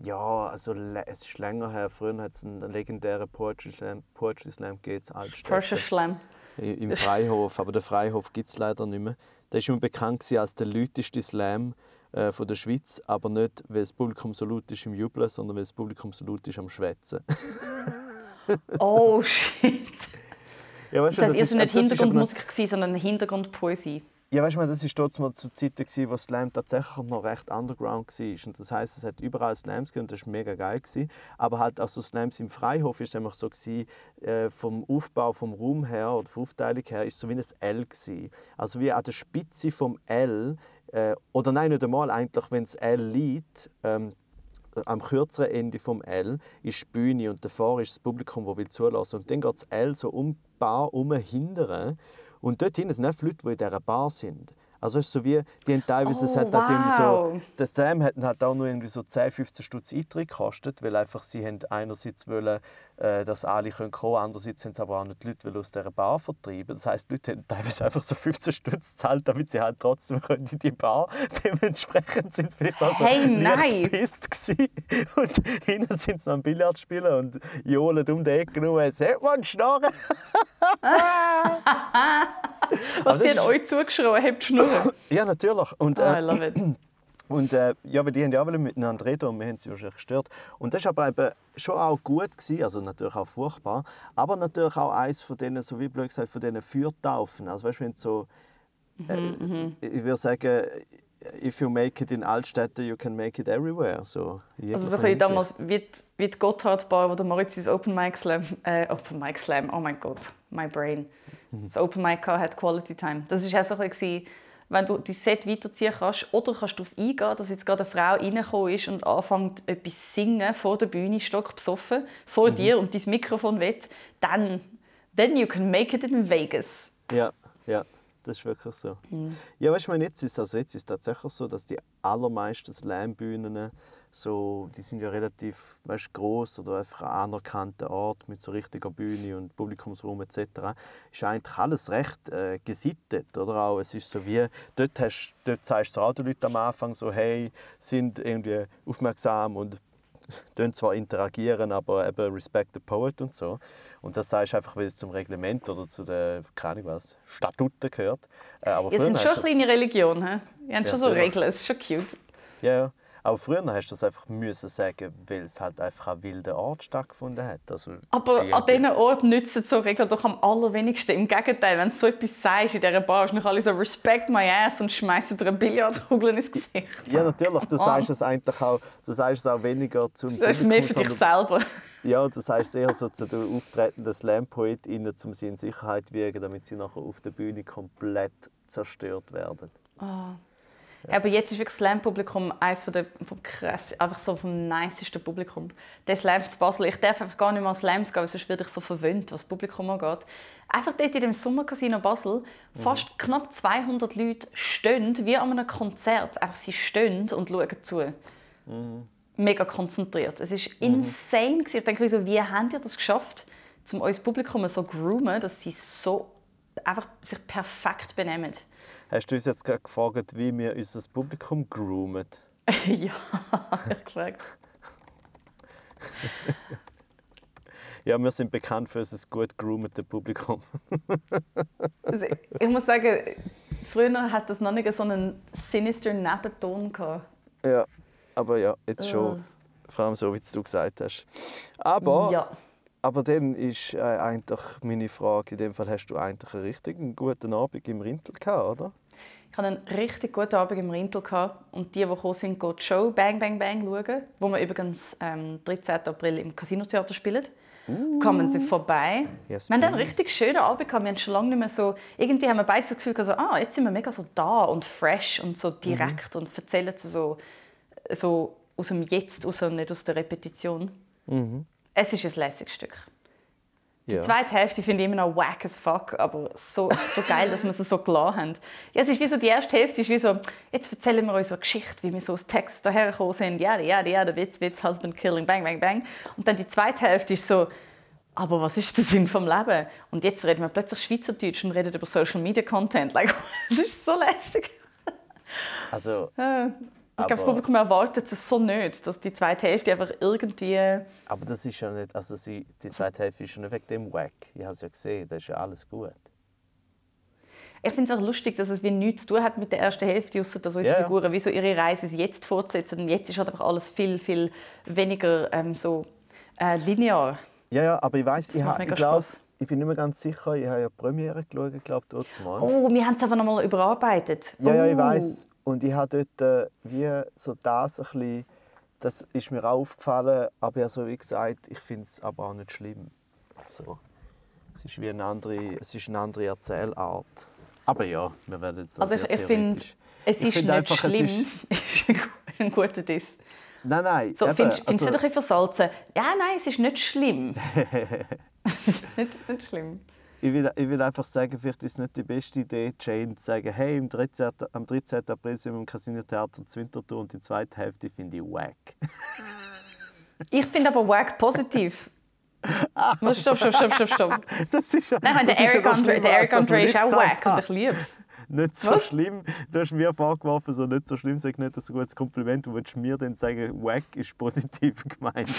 Ja, also es ist länger her. Früher hat es einen legendären Poetry Slam, Poetry Slam gegeben, in Altstädte. Porsche Schlemm. I- Im Freihof, aber den Freihof gibt es leider nicht mehr. Der ist immer bekannt als der lauteste Slam äh, von der Schweiz, aber nicht, weil das Publikum so laut ist im Jubeln, sondern weil das Publikum so laut ist am Schwätzen. [LAUGHS] Oh [LAUGHS] shit. ja, weißt Das ist- seid nicht das ist noch- Hintergrundmusik, sondern Hintergrundpoesie. Ja, weißt du, das war dort zu Zeiten, gewesen, wo Slam tatsächlich noch recht underground war. Und das heisst, es hat überall Slams gegeben und das war mega geil. Gewesen. Aber halt auch so Slams im Freihof war nämlich so, gewesen, äh, vom Aufbau, vom Raum her oder von Aufteilung her, ist so wie ein L. Gewesen. Also wie an der Spitze vom L, äh, oder nein, nicht einmal eigentlich, wenn das L liegt, ähm, am kürzeren Ende vom L ist die Bühne und davor ist das Publikum, das will zulassen. Und dann geht das L so um die Bar herum hindern. Und dort hinten sind auch Leute, die in dieser Bar sind. Also es ist so wie, die haben teilweise, es Oh, hat irgendwie wow. so, der Slam hat halt auch nur irgendwie so 10, 15 Stutz Eintritt gekostet, weil einfach sie haben einerseits wollen, dass alle können kommen, andererseits haben sie aber auch nicht die Leute aus dieser Bar vertreiben. Das heisst, die Leute haben teilweise einfach so 15 Stutz gezahlt, damit sie halt trotzdem können in die Bar. [LAUGHS] Dementsprechend sind sie vielleicht auch so Hey, leicht gepisst. [LAUGHS] Und hinten sind sie noch am Billard spielen und johlen um die Ecke rum und sagen, man Schnorren!» Was sie euch zugeschrien, habt Schnurren. Ja, natürlich. Und, Ah, I äh, love it. [CLEARS THROAT] Und äh, ja, weil die haben ja auch miteinander reden und wir haben sie wahrscheinlich gestört. Und das war aber eben schon auch gut, gewesen, also natürlich auch furchtbar, aber natürlich auch eins von denen, so wie blöd gesagt, von denen Fürtaufen. Also weißt du, wenn so, äh, ich würde sagen, if you make it in Altstädten, you can make it everywhere. So, Also so ein damals wie die, wie die Gotthardbar, wo der Moritz ins Open Mic Slam, äh, Open Mic Slam, oh mein Gott, my brain, das Open Mic hat Quality Time. Das war auch so ein bisschen, wenn du dein Set weiterziehen kannst oder kannst du darauf eingehen, dass jetzt gerade eine Frau reingekommen ist und anfängt etwas zu singen vor der Bühne, stockbesoffen, vor dir und dein Mikrofon weht, dann then you can make it in Vegas. Ja, ja, das ist wirklich so. Ja, weißt du, jetzt ist also jetzt ist tatsächlich so, dass die allermeisten Slam-Bühnen so, die sind ja relativ, weißt, groß oder einfach ein anerkannter Ort mit so richtiger Bühne und Publikumsraum etc. Ist eigentlich alles recht äh, gesittet, oder auch es ist so wie dort hast, dort sagst du auch den Leuten am Anfang so, hey, sind irgendwie aufmerksam und [LAUGHS] tun zwar interagieren, aber eben respect the poet und so. Und das sagst du einfach, weil es zum Reglement oder zu den, keine Ahnung was, Statuten gehört. Äh, aber Ihr seid schon eine kleine Religion, he? Ihr habt Ja, schon so. Regeln, es ist schon cute. Ja, ja. Aber früher hast du das einfach müssen sagen, weil es halt einfach an wilden Ort stattgefunden hat. Also, Aber an irgendwie- diesen Orten nützen so Regeln doch am allerwenigsten. Im Gegenteil, wenn du so etwas sagst in dieser Bar, ist nicht alle so «Respect my ass» und schmeißen dir eine Billardkugel ins Gesicht. Ja, natürlich. Du [LAUGHS] sagst es eigentlich auch, du sagst es auch weniger zum Das ist mehr für dich selber. Ja, [LAUGHS] du sagst es eher so zu den auftretenden Slam-PoetInnen, um sie in Sicherheit zu wiegen, damit sie nachher auf der Bühne komplett zerstört werden. Aber jetzt ist wirklich das Slam-Publikum eines von der, vom krass, einfach so vom nicesten Publikum. Der Slam zu Basel, ich darf einfach gar nicht mehr an Slams gehen, weil sonst werde ich so verwöhnt, was das Publikum angeht. Einfach dort in dem Sommercasino Basel, fast knapp 200 Leute stehen, wie an einem Konzert. Einfach sie stehen und schauen zu. Mega konzentriert. Es war insane. gewesen. Ich denke mir so, wie habt ihr das geschafft, um unser Publikum so groomen, dass sie so einfach sich perfekt benehmen? Hast du uns jetzt gerade gefragt, wie wir unser Publikum groomen? [LAUGHS] ja, ich gefragt. [LAUGHS] Ja, wir sind bekannt für unser gut groomete Publikum. Also, ich muss sagen, früher hat das noch nicht so einen sinister Nebenton gehabt. Ja, aber ja, jetzt schon. Vor allem so, wie du gesagt hast. Aber, Ja. aber dann ist äh, eigentlich meine Frage, in dem Fall hast du eigentlich einen richtigen guten Abend im Rintel gehabt, oder? Ich hatte einen richtig guten Abend im Rintel gehabt. und die, die gekommen sind, gehen die Show Bang Bang Bang schauen, wo wir übrigens am 13. April im Casino-Theater spielen. Kommen Sie vorbei. Yes, wir haben einen richtig schönen Abend. Wir haben schon lange nicht mehr so. Irgendwie haben wir beide das Gefühl, so, ah, jetzt sind wir mega so da und fresh und so direkt und erzählen so, so aus dem Jetzt, raus nicht aus der Repetition. Es ist ein lässiges Stück. Die Ja. zweite Hälfte finde ich immer noch wack as fuck, aber so, so geil, dass wir sie so gelassen haben. Ja, es ist wie so, die erste Hälfte ist wie so, jetzt erzählen wir uns so eine Geschichte, wie wir so aus Text dahergekommen sind. Ja, ja, ja, der Witz, Witz, Husband Killing, bang, bang, bang. Und dann die zweite Hälfte ist so, aber was ist der Sinn vom Leben? Und jetzt reden wir plötzlich Schweizerdeutsch und reden über Social Media Content. Like, [LAUGHS] das ist so lässig. Also, Ich glaube, das Aber- Publikum erwartet es so nicht, dass die zweite Hälfte einfach irgendwie. aber das ist ja nicht, also sie, die zweite Hälfte ist ja nicht wegen dem Wack. Ich habe es ja gesehen, das ist ja alles gut. Ich finde es auch lustig, dass es wie nichts zu tun hat mit der ersten Hälfte, außer dass unsere Ja, ja. Figuren wie so ihre Reise jetzt fortsetzen. Und jetzt ist halt einfach alles viel, viel weniger ähm, so äh, linear. Ja, ja, aber ich weiß, ich, ha- ich glaube, ich bin nicht mehr ganz sicher, ich habe ja die Premiere geschaut, glaube ich, dort mal. Oh, wir haben es einfach nochmal überarbeitet. Ja, ja, ich Oh. weiß. Und ich habe dort äh, wie so das ein bisschen, das ist mir auch aufgefallen, aber ja, so wie gesagt, ich finde es aber auch nicht schlimm. So. Es ist wie eine andere, es ist eine andere Erzählart. Aber ja, wir werden jetzt Also ich, ich finde, es ist finde nicht einfach, es schlimm. ist- [LAUGHS] ist ein gu- ein guter Diss. Nein, nein. So, eben, findest findest du also- nicht ein bisschen versalzen? Ja, nein, es ist nicht schlimm. [LAUGHS] [LAUGHS] nicht, nicht schlimm. Ich will, ich will einfach sagen, vielleicht ist es nicht die beste Idee, Jane zu sagen, hey, am 13. am 13. April sind wir im Casino Theater zu Winterthur und die zweite Hälfte finde ich wack. [LAUGHS] Ich finde aber wack positiv. Muss- Stopp, stopp, stopp, stopp, stopp. [LAUGHS] Das ist ja, Nein, ich meine, der Eric Andre, der Eric ist auch wack und ich liebe es. Nicht so Was? schlimm. Du hast mir vorgeworfen, so nicht so schlimm, sag nicht, das ein gutes Kompliment. Du willst mir dann sagen, wack ist positiv [LAUGHS] gemeint.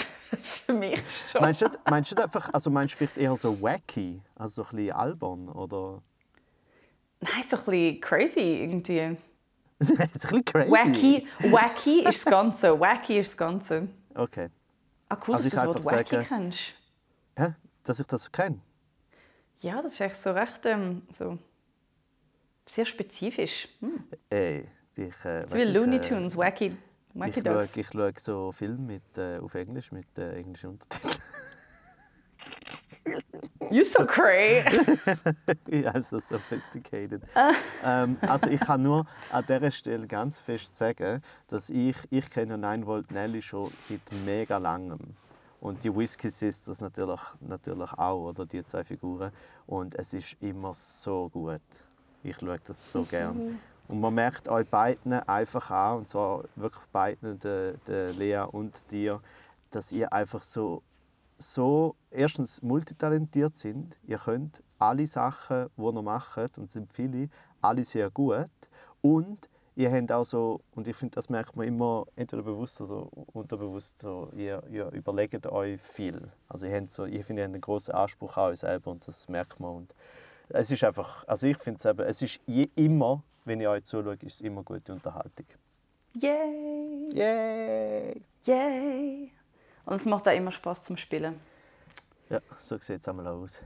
Für mich schon. meinst, du, meinst du einfach, also meinst du vielleicht eher so wacky, also so ein bisschen albern oder? Nein, so ein bisschen crazy irgendwie. [LAUGHS] das ist ein bisschen crazy. Wacky, wacky ist das Ganze. Wacky ist das Ganze. Okay. Ah, cool, Also dass ich du das Wort einfach wacky sagen- kennst. Hä? Dass ich das kenne? Ja, das ist echt so recht ähm, so sehr spezifisch. Hm. Ey, ich, äh, So wie Looney äh, Tunes, Wacky, Wacky Ich schaue, Dogs. ich schaue so Filme mit, äh, auf Englisch mit äh, englischen Untertiteln. You so [LAUGHS] ich habe so sophisticated. Ah. ähm, also ich kann nur an dieser Stelle ganz fest sagen, dass ich, ich kenne 9 Volt Nelly schon seit mega langem. Und die Whiskey Sisters natürlich, natürlich auch, oder die zwei Figuren. Und es ist immer so gut. Ich schaue das so gern. Und man merkt euch beiden einfach an, und zwar wirklich beiden, der, der Lea und dir, dass ihr einfach so so erstens multitalentiert sind. Ihr könnt alle Sachen, die ihr macht, und es sind viele, alle sehr gut. Und ihr habt auch so, und ich finde, das merkt man immer, entweder bewusst oder unterbewusst, so, ihr, ihr überlegt euch viel. Also ihr habt so, ich finde, ihr habt einen grossen Anspruch an euch selber und das merkt man. Und es ist einfach, also ich finde es eben, es ist je, immer, wenn ich euch zuschaue, ist es immer gute Unterhaltung. Yay! Yay! Yay! Und es macht auch immer Spaß zum Spielen. Ja, so sieht es einmal aus.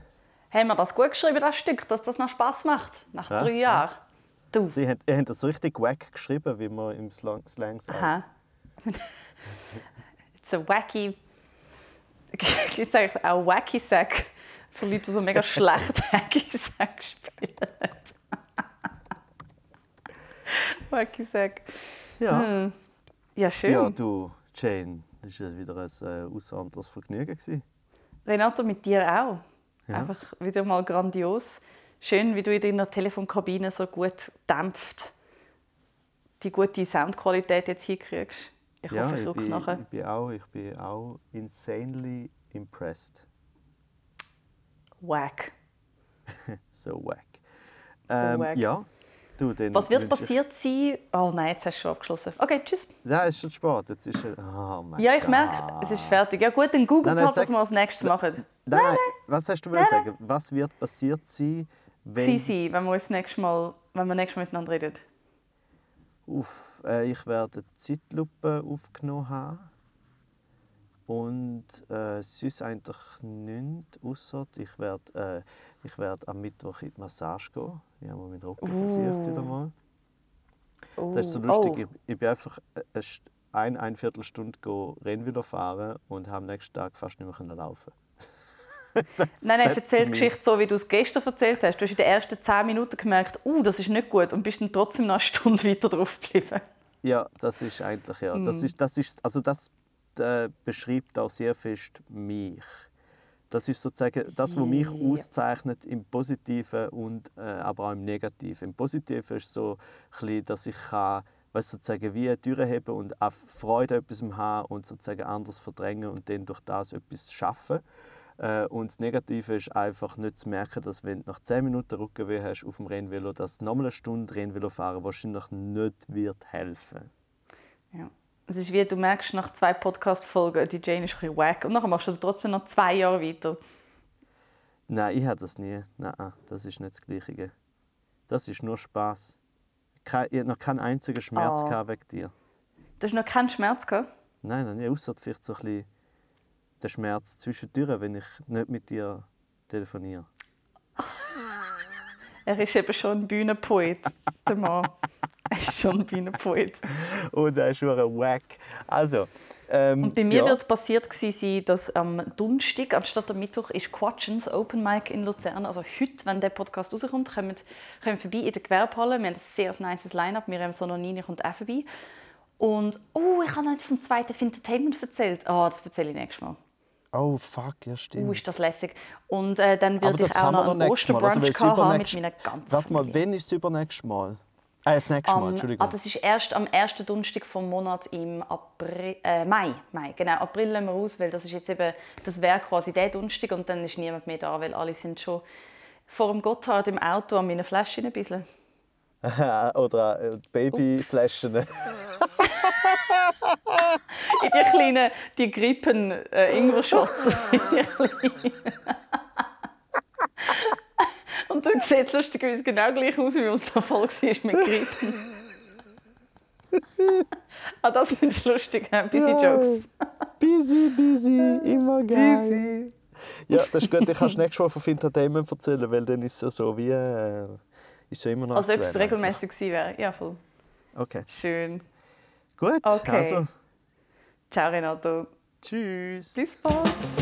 Haben wir das gut geschrieben, das Stück, dass das noch Spaß macht? Nach Ja, drei ja. Jahren? Du. Sie haben, habt das richtig wack geschrieben, wie man im Slang, Slang sagt. Aha. [LAUGHS] It's a wacky. [LAUGHS] Gibt es eigentlich auch Wacky Sack für Leute, die so mega schlecht [LAUGHS] Wacky Sack spielen? wacky Sack. Ja. Hm. Ja, schön. ja, du, Jane, das war wieder ein äh, außerordentliches Vergnügen. Gewesen. Renato, mit dir auch. Ja. Einfach wieder mal grandios. Schön, wie du in deiner Telefonkabine so gut dämpft die gute Soundqualität jetzt hinkriegst. Ich ja, hoffe, ich ich bin, nachher. ich, bin auch, ich bin auch insanely impressed. Wack. So wack. Ähm, wack. Ja, du, Was wird wünsche ich- passiert sein? Oh nein, jetzt hast du schon abgeschlossen. Okay, tschüss. Nein, es ist schon spät. Jetzt ist. Oh mein Ja, ich merke, es ist fertig. Ja gut, dann googelt Nein, nein, halt, was wir als nächstes machen. Nein, nein, was hast du wollen sagen? Was wird passiert sein, wenn... Sie sein, wenn wir uns nächstes Mal, wenn wir nächstes Mal miteinander reden. Uff, äh, ich werde eine Zeitlupe aufgenommen haben. Und äh, sonst eigentlich nichts, ausser ich werde, äh, ich werde am Mittwoch in die Massage gehen. Ich habe meinen Rücken Uh. versiert wieder mal. Oh. Das ist so lustig. Ich, ich bin einfach äh, eine ein, ein Viertelstunde Rennvelo fahren und habe am nächsten Tag fast nicht mehr laufen. [LAUGHS] Nein, nein, that's erzähl die. Geschichte so, wie du es gestern erzählt hast. Du hast in den ersten 10 Minuten gemerkt, uh, das ist nicht gut und bist dann trotzdem noch eine Stunde [LAUGHS] weiter drauf geblieben. Ja, das ist eigentlich ja. Hm. Das ist, das ist, also das äh, beschreibt auch sehr fest mich. Das ist sozusagen das, was mich Ja. auszeichnet im Positiven und äh, aber auch im Negativen. Im Positiven ist so, bisschen, dass ich kann, weißt, sozusagen wie eine Tür heben und auch Freude an etwas haben und sozusagen anders verdrängen und dann durch das etwas schaffen. Äh, und das Negative ist einfach nicht zu merken, dass wenn du nach 10 Minuten Rückenweh hast auf dem Rennvelo, dass nochmal eine Stunde Rennvelo fahren wahrscheinlich nicht wird helfen. Ja. Es ist wie, du merkst nach zwei Podcast-Folgen, die Jane ist ein bisschen wack und nachher machst du trotzdem noch zwei Jahre weiter. Nein, ich habe das nie. Nein, das ist nicht das Gleiche. Das ist nur Spaß. Ich habe noch keinen einzigen Schmerz Ah. gehabt wegen dir. Du hast noch keinen Schmerz gehabt? Nein, nein. Außer vielleicht so ein bisschen der Schmerz zwischendurch, wenn ich nicht mit dir telefoniere. Er ist eben schon ein Bühnenpoet, der Mann. [LAUGHS] Ist schon ein Bühnenpoet. [LAUGHS] Und er ist schon ein Wack. Also, ähm, Und bei mir ja. wird passiert sein, dass am Donnerstag, anstatt am Mittwoch, ist Quatschens Open Mic in Luzern. Also heute, wenn der Podcast rauskommt, kommen kommen vorbei in der Gewerbehalle. Wir haben ein sehr nices Line-Up. Miriam Sononini kommt auch vorbei. Und oh, ich habe nicht vom zweiten Entertainment erzählt. Ah, das erzähle ich nächstes Mal. Oh, fuck, ja, Uh, stimmt. ist das lässig. Und äh, dann das ich auch noch einen? Osterbrunch haben mit meiner ganzen Warte mal, Familie. wann ist das übernächstes Mal? Äh, das nächste Mal, Am, Entschuldigung. ah, das ist erst am ersten Donnerstag vom Monat im April, äh, Mai. Mai. Genau, April lassen wir aus, weil das ist jetzt eben, das wäre quasi der Donnerstag und dann ist niemand mehr da, weil alle sind schon vor dem Gotthard im Auto an meinen Flaschen ein bisschen. [LAUGHS] Oder äh, Babyflaschen. [LAUGHS] [LAUGHS] In die kleinen, die Grippen äh, Ingwer-Shots. Und dann [LAUGHS] sieht es lustigerweise genau gleich aus, wie es da voll war mit Grippen. [LAUGHS] ah, das findest du lustig, hä? Busy Jokes. busy, busy, immer [LAUGHS] geil. Busy. Ja, das ist gut. Ich kannst nächstes Mal von Entertainment erzählen, weil dann ist es ja so wie. Äh, ist ja immer noch. Also ob es regelmäßig gewesen wäre. Ja, voll. Okay. Schön. Gut, Okay. also. Ciao Renato. Tschüss. Bis bald.